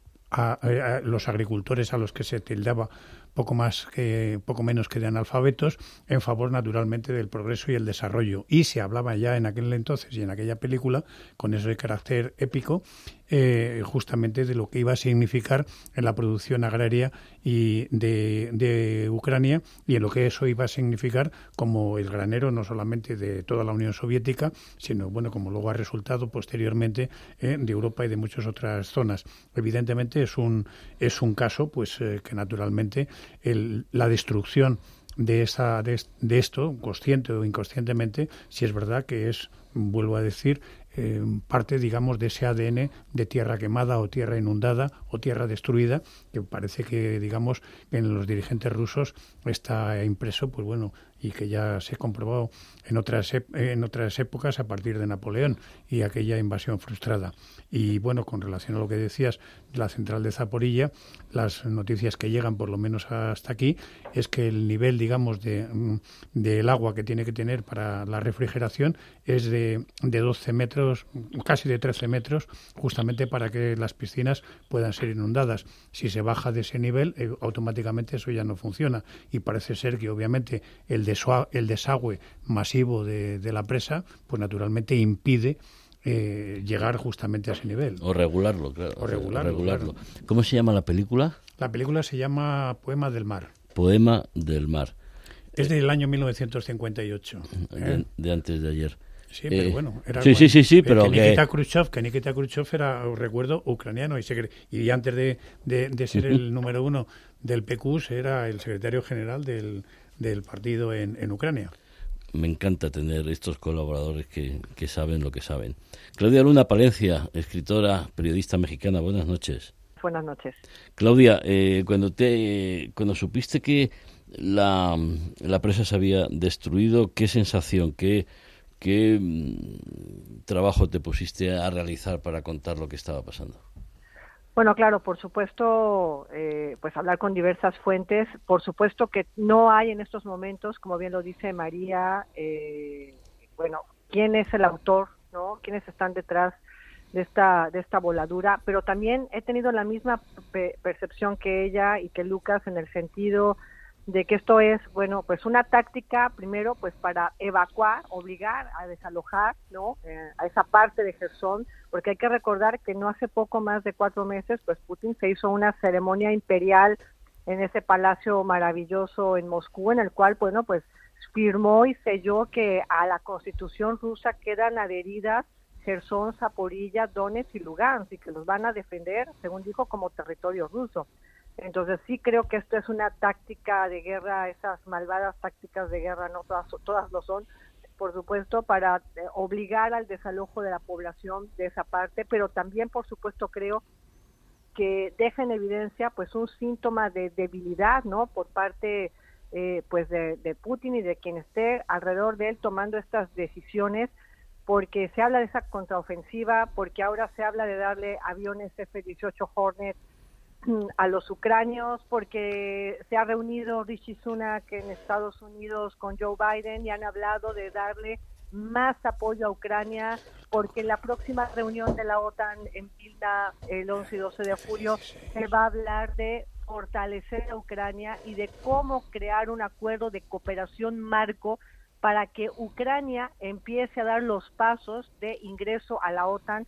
los agricultores a los que se tildaba poco más que poco menos que de analfabetos en favor naturalmente del progreso y el desarrollo. Y se hablaba ya en aquel entonces y en aquella película con ese carácter épico eh, justamente de lo que iba a significar en la producción agraria y de, Ucrania y en lo que eso iba a significar como el granero no solamente de toda la Unión Soviética sino bueno como luego ha resultado posteriormente eh, de Europa y de muchas otras zonas. Evidentemente es un es un caso pues eh, que naturalmente la destrucción de, esa, de, esto, consciente o inconscientemente, si es verdad que es, vuelvo a decir, eh, parte, digamos, de ese ADN de tierra quemada o tierra inundada o tierra destruida, que parece que, digamos, en los dirigentes rusos está impreso, pues bueno, y que ya se ha comprobado en otras, en otras épocas a partir de Napoleón y aquella invasión frustrada. Y bueno, con relación a lo que decías de la central de Zaporilla, las noticias que llegan, por lo menos hasta aquí, es que el nivel, digamos, de, mm, del agua que tiene que tener para la refrigeración es de, de 12 metros, casi de 13 metros, justamente para que las piscinas puedan ser inundadas. Si se baja de ese nivel, eh, automáticamente eso ya no funciona. Y parece ser que, obviamente, el, el desagüe masivo de, de la presa, pues naturalmente impide eh, llegar justamente a ese nivel. O regularlo, claro. O regularlo. ¿Cómo se llama la película? La película se llama Poema del Mar. Poema del Mar. Es del año 1958. De, de antes de ayer. Sí, pero bueno, era sí, sí, sí, sí, pero que, Nikita Khrushchev, que Nikita Khrushchev era, os recuerdo, ucraniano y, y antes de, de, ser <laughs> el número uno del PQS era el secretario general del, del partido en, en Ucrania me encanta tener estos colaboradores que, que, saben lo que saben. Claudia Luna Palencia, escritora, periodista mexicana, buenas noches. Buenas noches. Claudia, eh, cuando, te, cuando supiste que la, la presa se había destruido, ¿qué sensación, qué, ¿Qué mm, trabajo te pusiste a realizar para contar lo que estaba pasando? Bueno, claro, por supuesto, eh, pues hablar con diversas fuentes. Por supuesto que no hay en estos momentos, como bien lo dice María, eh, bueno, quién es el autor, ¿no? Quiénes están detrás de esta de esta voladura. Pero también he tenido la misma percepción que ella y que Lucas en el sentido de que esto es, bueno, pues una táctica primero pues para evacuar, obligar a desalojar, ¿no? Eh, a esa parte de Gerson, porque hay que recordar que no hace poco más de cuatro meses, pues Putin se hizo una ceremonia imperial en ese palacio maravilloso en Moscú, en el cual, bueno, pues firmó y selló que a la constitución rusa quedan adheridas Gerson, Zaporilla, Donetsk y Lugansk y que los van a defender, según dijo, como territorio ruso. Entonces sí creo que esto es una táctica de guerra, esas malvadas tácticas de guerra, no todas, todas lo son, por supuesto, para eh, obligar al desalojo de la población de esa parte, pero también, por supuesto, creo que deja en evidencia pues un síntoma de debilidad, ¿no? Por parte eh, pues de, de Putin y de quien esté alrededor de él tomando estas decisiones porque se habla de esa contraofensiva, porque ahora se habla de darle aviones F-18 Hornet <clears throat> a los ucranios porque se ha reunido Rishi Sunak en Estados Unidos con Joe Biden y han hablado de darle más apoyo a Ucrania porque en la próxima reunión de la OTAN en Vilna el 11 y 12 de julio se va a hablar de fortalecer a Ucrania y de cómo crear un acuerdo de cooperación marco para que Ucrania empiece a dar los pasos de ingreso a la OTAN,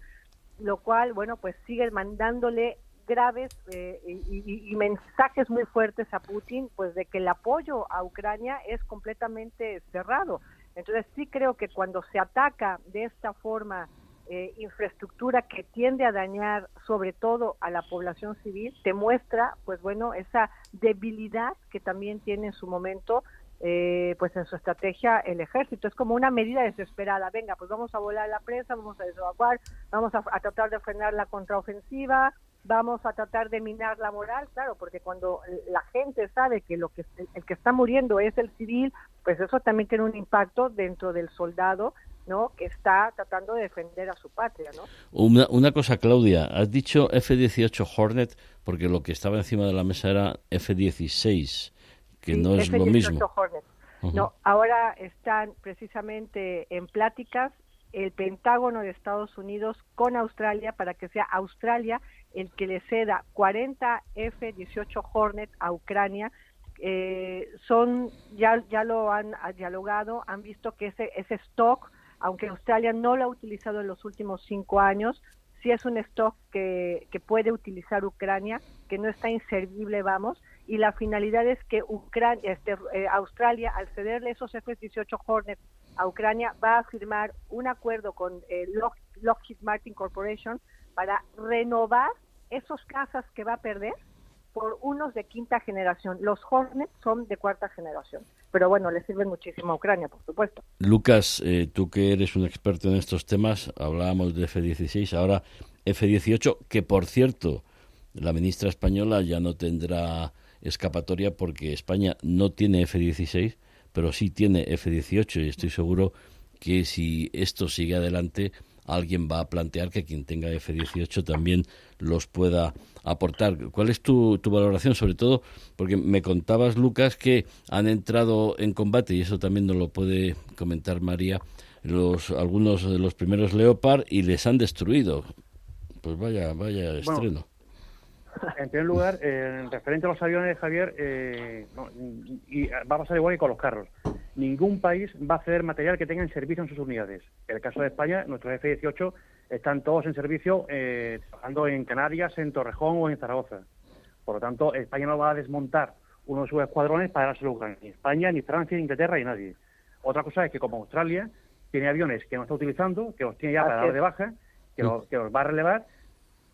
lo cual, bueno, pues sigue mandándole graves eh, y, mensajes muy fuertes a Putin, pues de que el apoyo a Ucrania es completamente cerrado. Entonces sí creo que cuando se ataca de esta forma eh, infraestructura que tiende a dañar sobre todo a la población civil, te muestra, pues bueno, esa debilidad que también tiene en su momento eh, pues en su estrategia el ejército. Es como una medida desesperada. Venga, pues vamos a volar la presa, vamos a desaguar, vamos a, a, tratar de frenar la contraofensiva, vamos a tratar de minar la moral, claro, porque cuando la gente sabe que lo que el que está muriendo es el civil, pues eso también tiene un impacto dentro del soldado, ¿no? Que está tratando de defender a su patria, ¿no? Una, una cosa, Claudia, has dicho F-18 Hornet porque lo que estaba encima de la mesa era F-16, que no es lo mismo. Hornet. No, ahora están precisamente en pláticas el Pentágono de Estados Unidos con Australia para que sea Australia el que le ceda 40 F-18 Hornet a Ucrania. Eh, son ya ya lo han dialogado, han visto que ese ese stock, aunque Australia no lo ha utilizado en los últimos cinco años, sí es un stock que, que puede utilizar Ucrania, que no está inservible, vamos, y la finalidad es que Ucrania, este, eh, Australia, al cederle esos F-18 Hornet a Ucrania, va a firmar un acuerdo con eh, Lockheed Martin Corporation para renovar esos casas que va a perder por unos de quinta generación. Los Hornets son de cuarta generación, pero bueno, le sirven muchísimo a Ucrania, por supuesto. Lucas, eh, tú que eres un experto en estos temas, hablábamos de F-16, ahora F-18, que por cierto, la ministra española ya no tendrá escapatoria porque España no tiene F-16, pero sí tiene F-18 y estoy seguro que si esto sigue adelante, alguien va a plantear que quien tenga F-18 también los pueda aportar. ¿Cuál es tu, tu, valoración? Sobre todo porque me contabas, Lucas, que han entrado en combate, y eso también nos lo puede comentar María, los, algunos de los primeros Leopard y les han destruido. Pues vaya, vaya estreno. En primer lugar, en referente a los aviones, Javier, eh, y va a pasar igual que con los carros. Ningún país va a ceder material que tenga en servicio en sus unidades. En el caso de España, nuestros F-18 están todos en servicio, eh, trabajando en Canarias, en Torrejón o en Zaragoza. Por lo tanto, España no va a desmontar uno de sus escuadrones para darse Ucrania. Ni España, ni Francia, ni Inglaterra, ni nadie. Otra cosa es que como Australia tiene aviones que no está utilizando, que los tiene ya para dar de baja, que, los, que los va a relevar,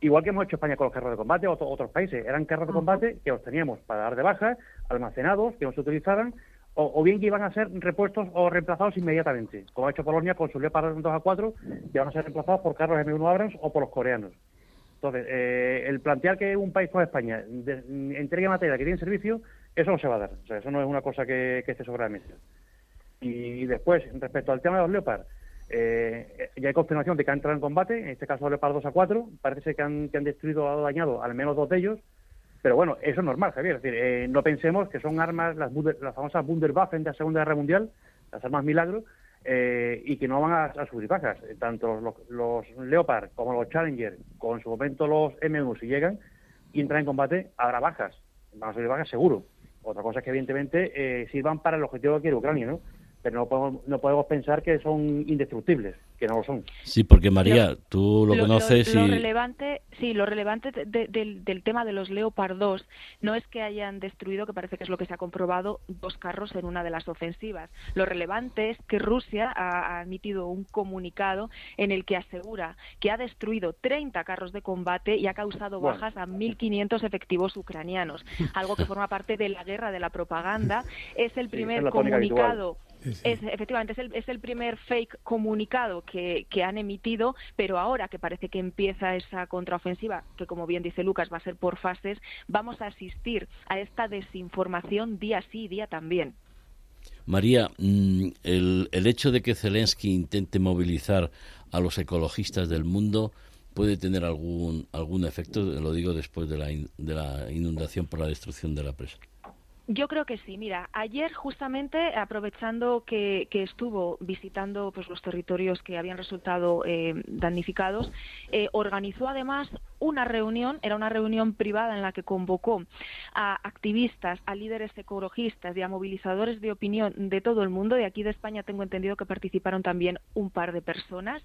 igual que hemos hecho España con los carros de combate, o otros países, eran carros de combate que los teníamos para dar de baja, almacenados, que no se utilizaban, o, bien que iban a ser repuestos o reemplazados inmediatamente, como ha hecho Polonia con sus Leopard 2 a 4, que van a ser reemplazados por carros M1 Abrams o por los coreanos. Entonces, eh, el plantear que un país como España entregue materia que tiene servicio, eso no se va a dar. O sea, eso no es una cosa que, esté sobre la mesa. Y, después, respecto al tema de los Leopard, eh, ya hay confirmación de que han entrado en combate, en este caso Leopard 2 a 4, parece ser que han, destruido o dañado al menos dos de ellos, pero bueno, eso es normal, Javier. Eh, no pensemos que son armas, las, las famosas Wunderwaffen de la Segunda Guerra Mundial, las armas milagro, eh, y que no van a, a sufrir bajas. Tanto los, Leopard como los Challenger, con su momento los M1, si llegan y entran en combate, habrá bajas. Van a sufrir bajas seguro. Otra cosa es que, evidentemente, eh, sirvan para el objetivo que quiere Ucrania, ¿no? Pero no podemos, no podemos pensar que son indestructibles, que no lo son. Sí, porque María, tú lo, conoces lo, relevante, sí, lo relevante del, del, tema de los Leopard 2 no es que hayan destruido, que parece que es lo que se ha comprobado, dos carros en una de las ofensivas. Lo relevante es que Rusia ha, emitido un comunicado en el que asegura que ha destruido 30 carros de combate y ha causado bajas a 1.500 efectivos ucranianos, algo que forma parte de la guerra de la propaganda. Es el primer comunicado es, efectivamente, es el, es el, primer fake comunicado que, que, han emitido, pero ahora que parece que empieza esa contraofensiva, que como bien dice Lucas va a ser por fases, vamos a asistir a esta desinformación día sí, día también. María, mm, el, el hecho de que Zelensky intente movilizar a los ecologistas del mundo puede tener algún, algún efecto, lo digo después de la, de la inundación por la destrucción de la presa. Yo creo que sí. Mira, ayer justamente aprovechando que, estuvo visitando pues, los territorios que habían resultado eh, damnificados, eh, organizó además una reunión, era una reunión privada en la que convocó a activistas, a líderes ecologistas y a movilizadores de opinión de todo el mundo. Y aquí de España tengo entendido que participaron también un par de personas.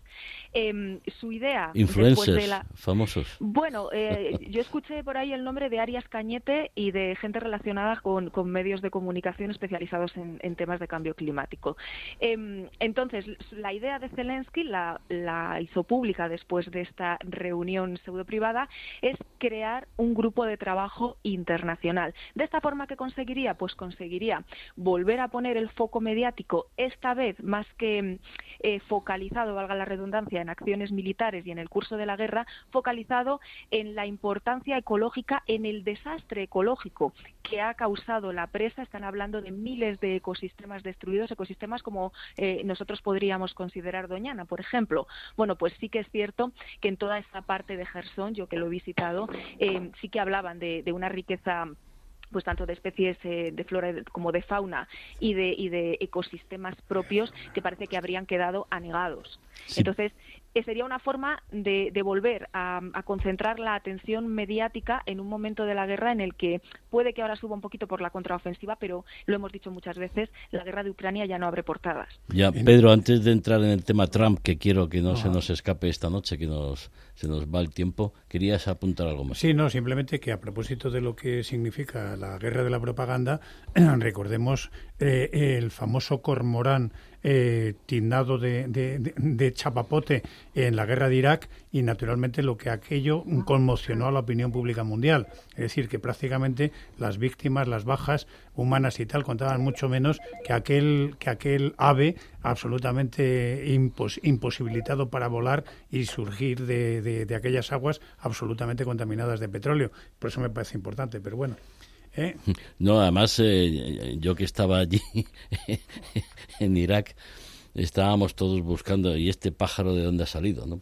Em, su idea. Influencers, famosos. Bueno, eh, yo escuché por ahí el nombre de Arias Cañete y de gente relacionada con, medios de comunicación especializados en, temas de cambio climático. Em, entonces, la idea de Zelensky la, hizo pública después de esta reunión pseudo privada es crear un grupo de trabajo internacional. ¿De esta forma qué conseguiría? Pues conseguiría volver a poner el foco mediático, esta vez más que eh, focalizado, valga la redundancia, en acciones militares y en el curso de la guerra, focalizado en la importancia ecológica, en el desastre ecológico que ha causado la presa. Están hablando de miles de ecosistemas destruidos, ecosistemas como eh, nosotros podríamos considerar Doñana, por ejemplo. Bueno, pues sí que es cierto que en toda esta parte de Gerson, yo que lo he visitado, eh, sí que hablaban de, una riqueza pues tanto de especies eh, de flora como de fauna y de, y de ecosistemas propios que parece que habrían quedado anegados. Entonces, sería una forma de, volver a, concentrar la atención mediática en un momento de la guerra en el que puede que ahora suba un poquito por la contraofensiva, pero lo hemos dicho muchas veces, la guerra de Ucrania ya no abre portadas. Ya, Pedro, antes de entrar en el tema Trump, que quiero que no, se nos escape esta noche, que nos, se nos va el tiempo, querías apuntar algo más. Sí, no, simplemente que a propósito de lo que significa la guerra de la propaganda, <clears throat> recordemos eh, el famoso cormorán eh, tindado de, de, chapapote en la guerra de Irak y naturalmente lo que aquello conmocionó a la opinión pública mundial. Es decir, que prácticamente las víctimas, las bajas humanas y tal contaban mucho menos que aquel, que aquel ave absolutamente imposibilitado para volar y surgir de, de aquellas aguas absolutamente contaminadas de petróleo. Por eso me parece importante, pero bueno. ¿Eh? No, además, eh, yo que estaba allí <laughs> en Irak, estábamos todos buscando, ¿y este pájaro de dónde ha salido? <laughs> ¿no?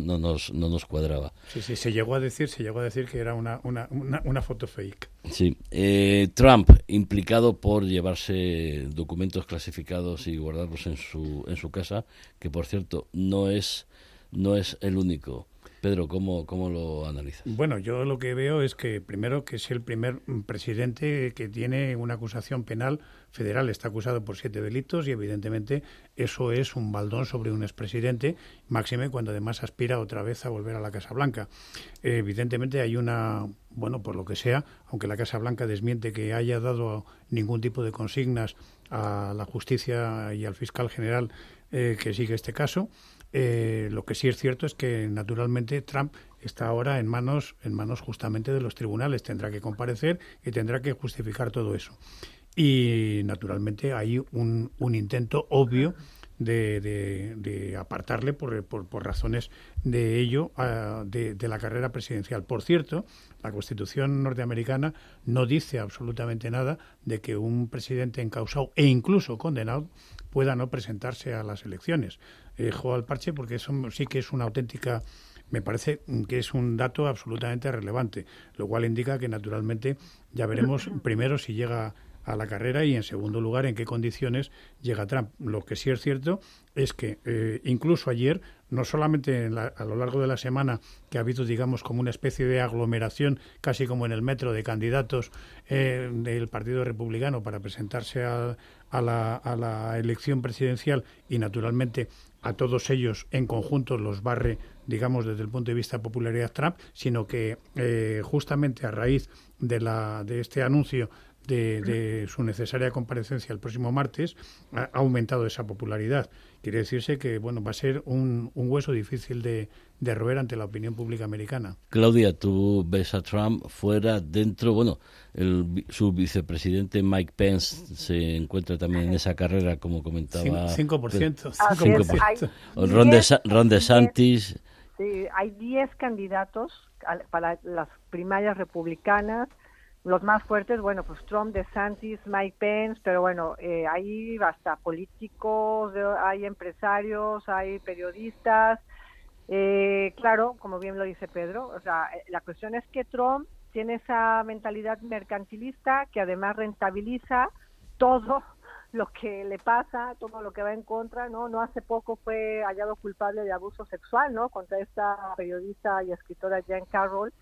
no, nos, no nos cuadraba. Sí, sí, se llegó a decir, se llegó a decir que era una, una, una, foto fake. Sí. Eh, Trump, implicado por llevarse documentos clasificados y guardarlos en su, en su casa, que por cierto no es, no es el único Pedro, ¿cómo, ¿cómo lo analizas? Bueno, yo lo que veo es que primero que es el primer presidente que tiene una acusación penal federal, está acusado por siete delitos y evidentemente eso es un baldón sobre un expresidente, máxime cuando además aspira otra vez a volver a la Casa Blanca. evidentemente hay una, bueno, por lo que sea, aunque la Casa Blanca desmiente que haya dado ningún tipo de consignas a la justicia y al fiscal general eh, que sigue este caso, eh, lo que sí es cierto es que naturalmente Trump está ahora en manos, en manos justamente de los tribunales. Tendrá que comparecer y tendrá que justificar todo eso. Y naturalmente hay un, un intento obvio de, de, apartarle por, razones de ello ah, de, de, la carrera presidencial. Por cierto, la Constitución norteamericana no dice absolutamente nada de que un presidente encausado e incluso condenado pueda no presentarse a las elecciones. Eh, al parche porque eso sí que es una auténtica me parece que es un dato absolutamente relevante, lo cual indica que naturalmente ya veremos <clears throat> primero si llega a la carrera y en segundo lugar en qué condiciones llega Trump. Lo que sí es cierto es que eh, incluso ayer, no solamente a lo largo de la semana, que ha habido, digamos, como una especie de aglomeración, casi como en el metro, de candidatos eh, del Partido Republicano para presentarse a, la, a la elección presidencial y, naturalmente, a todos ellos en conjunto los barre, digamos, desde el punto de vista de popularidad Trump, sino que eh, justamente a raíz de, la, de este anuncio de, su necesaria comparecencia el próximo martes, ha aumentado esa popularidad. Quiere decirse que bueno va a ser un, hueso difícil de, roer ante la opinión pública americana. Claudia, tú ves a Trump fuera, dentro, bueno, el, su vicepresidente Mike Pence se encuentra también en esa carrera, como comentaba. 5%. 5%. Ron, de, Ron DeSantis. Sí, hay 10 candidatos para las primarias republicanas los más fuertes, bueno, pues Trump, DeSantis, Mike Pence, pero bueno, eh, hay hasta políticos, hay empresarios, hay periodistas. Eh, claro, como bien lo dice Pedro, o sea, eh, la cuestión es que Trump tiene esa mentalidad mercantilista que además rentabiliza todo <laughs> lo que le pasa, todo lo que va en contra, ¿no? No hace poco fue hallado culpable de abuso sexual, ¿no? Contra esta periodista y escritora Jen Carroll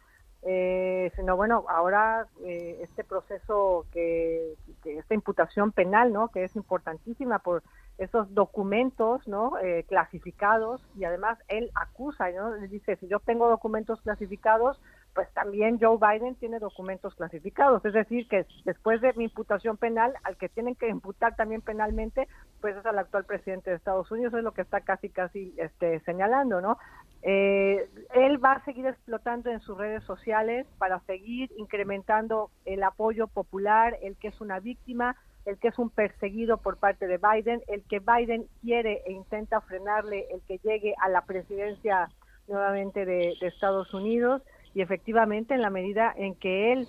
eh, sino bueno, ahora eh, este proceso que, esta imputación penal, ¿no? Que es importantísima por esos documentos, ¿no? Eh, clasificados y además él acusa, ¿no? Dice, si yo tengo documentos clasificados, pues también Joe Biden tiene documentos clasificados. Es decir, que después de mi imputación penal, al que tienen que imputar también penalmente, pues es al actual presidente de Estados Unidos, es lo que está casi, casi este, señalando, ¿no? Eh, él va a seguir explotando en sus redes sociales para seguir incrementando el apoyo popular, el que es una víctima, el que es un perseguido por parte de Biden, el que Biden quiere e intenta frenarle el que llegue a la presidencia nuevamente de, de Estados Unidos. Y efectivamente en la medida en que él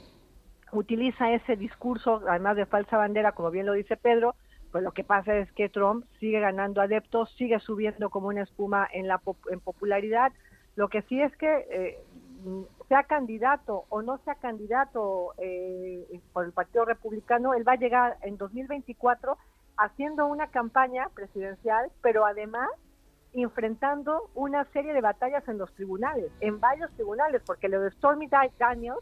utiliza ese discurso, además de falsa bandera, como bien lo dice Pedro, pues lo que pasa es que Trump sigue ganando adeptos, sigue subiendo como una espuma en la en popularidad. Lo que sí es que eh, sea candidato o no sea candidato eh, por el Partido Republicano, él va a llegar en 2024 haciendo una campaña presidencial, pero además enfrentando una serie de batallas en los tribunales, en varios tribunales, porque lo de Stormy Daniels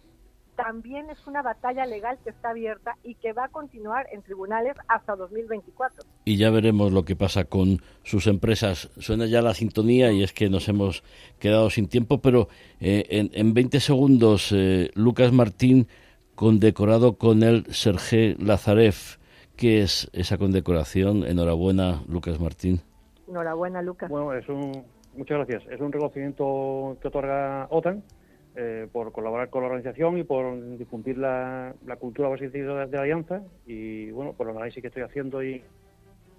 también es una batalla legal que está abierta y que va a continuar en tribunales hasta 2024. Y ya veremos lo que pasa con sus empresas. Suena ya la sintonía y es que nos hemos quedado sin tiempo, pero eh, en, en, 20 segundos, eh, Lucas Martín condecorado con el Sergé Lazarev. ¿Qué es esa condecoración? Enhorabuena, Lucas Martín. Enhorabuena, Lucas. Bueno, es un, muchas gracias. Es un reconocimiento que otorga OTAN eh, por colaborar con la organización y por difundir la, la cultura de, de la alianza y bueno, por el análisis que estoy haciendo y,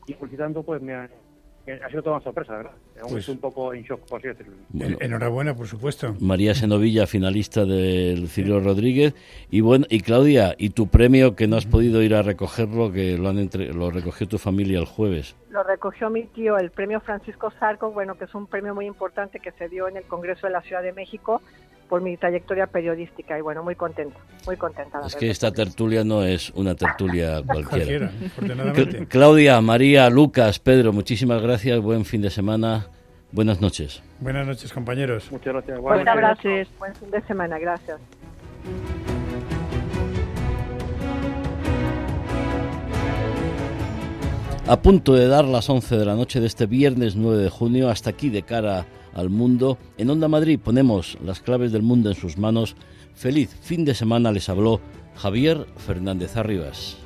y publicitando, pues me ha, ha sido toda una sorpresa, ¿verdad? Aún pues, un poco en shock, por así decirlo. enhorabuena, por supuesto. María Senovilla, finalista del Ciro Rodríguez. Y bueno, y Claudia, ¿y tu premio que no has podido ir a recogerlo, que lo, han entre, lo recogió tu familia el jueves? Lo recogió mi tío, el premio Francisco Sarco, bueno, que es un premio muy importante que se dio en el Congreso de la Ciudad de México por mi trayectoria periodística y bueno, muy contenta, muy contenta. Es que esta tertulia no es una tertulia <laughs> cualquiera. Claudia, María, Lucas, Pedro, muchísimas gracias, buen fin de semana, Buenas noches. Buenas noches, compañeros. Muchas gracias. Buenas noches. Buen fin de semana. Gracias. A punto de dar las 11 de la noche de este viernes 9 de junio, hasta aquí de cara al mundo, en Onda Madrid ponemos las claves del mundo en sus manos. Feliz fin de semana les habló Javier Fernández Arribas.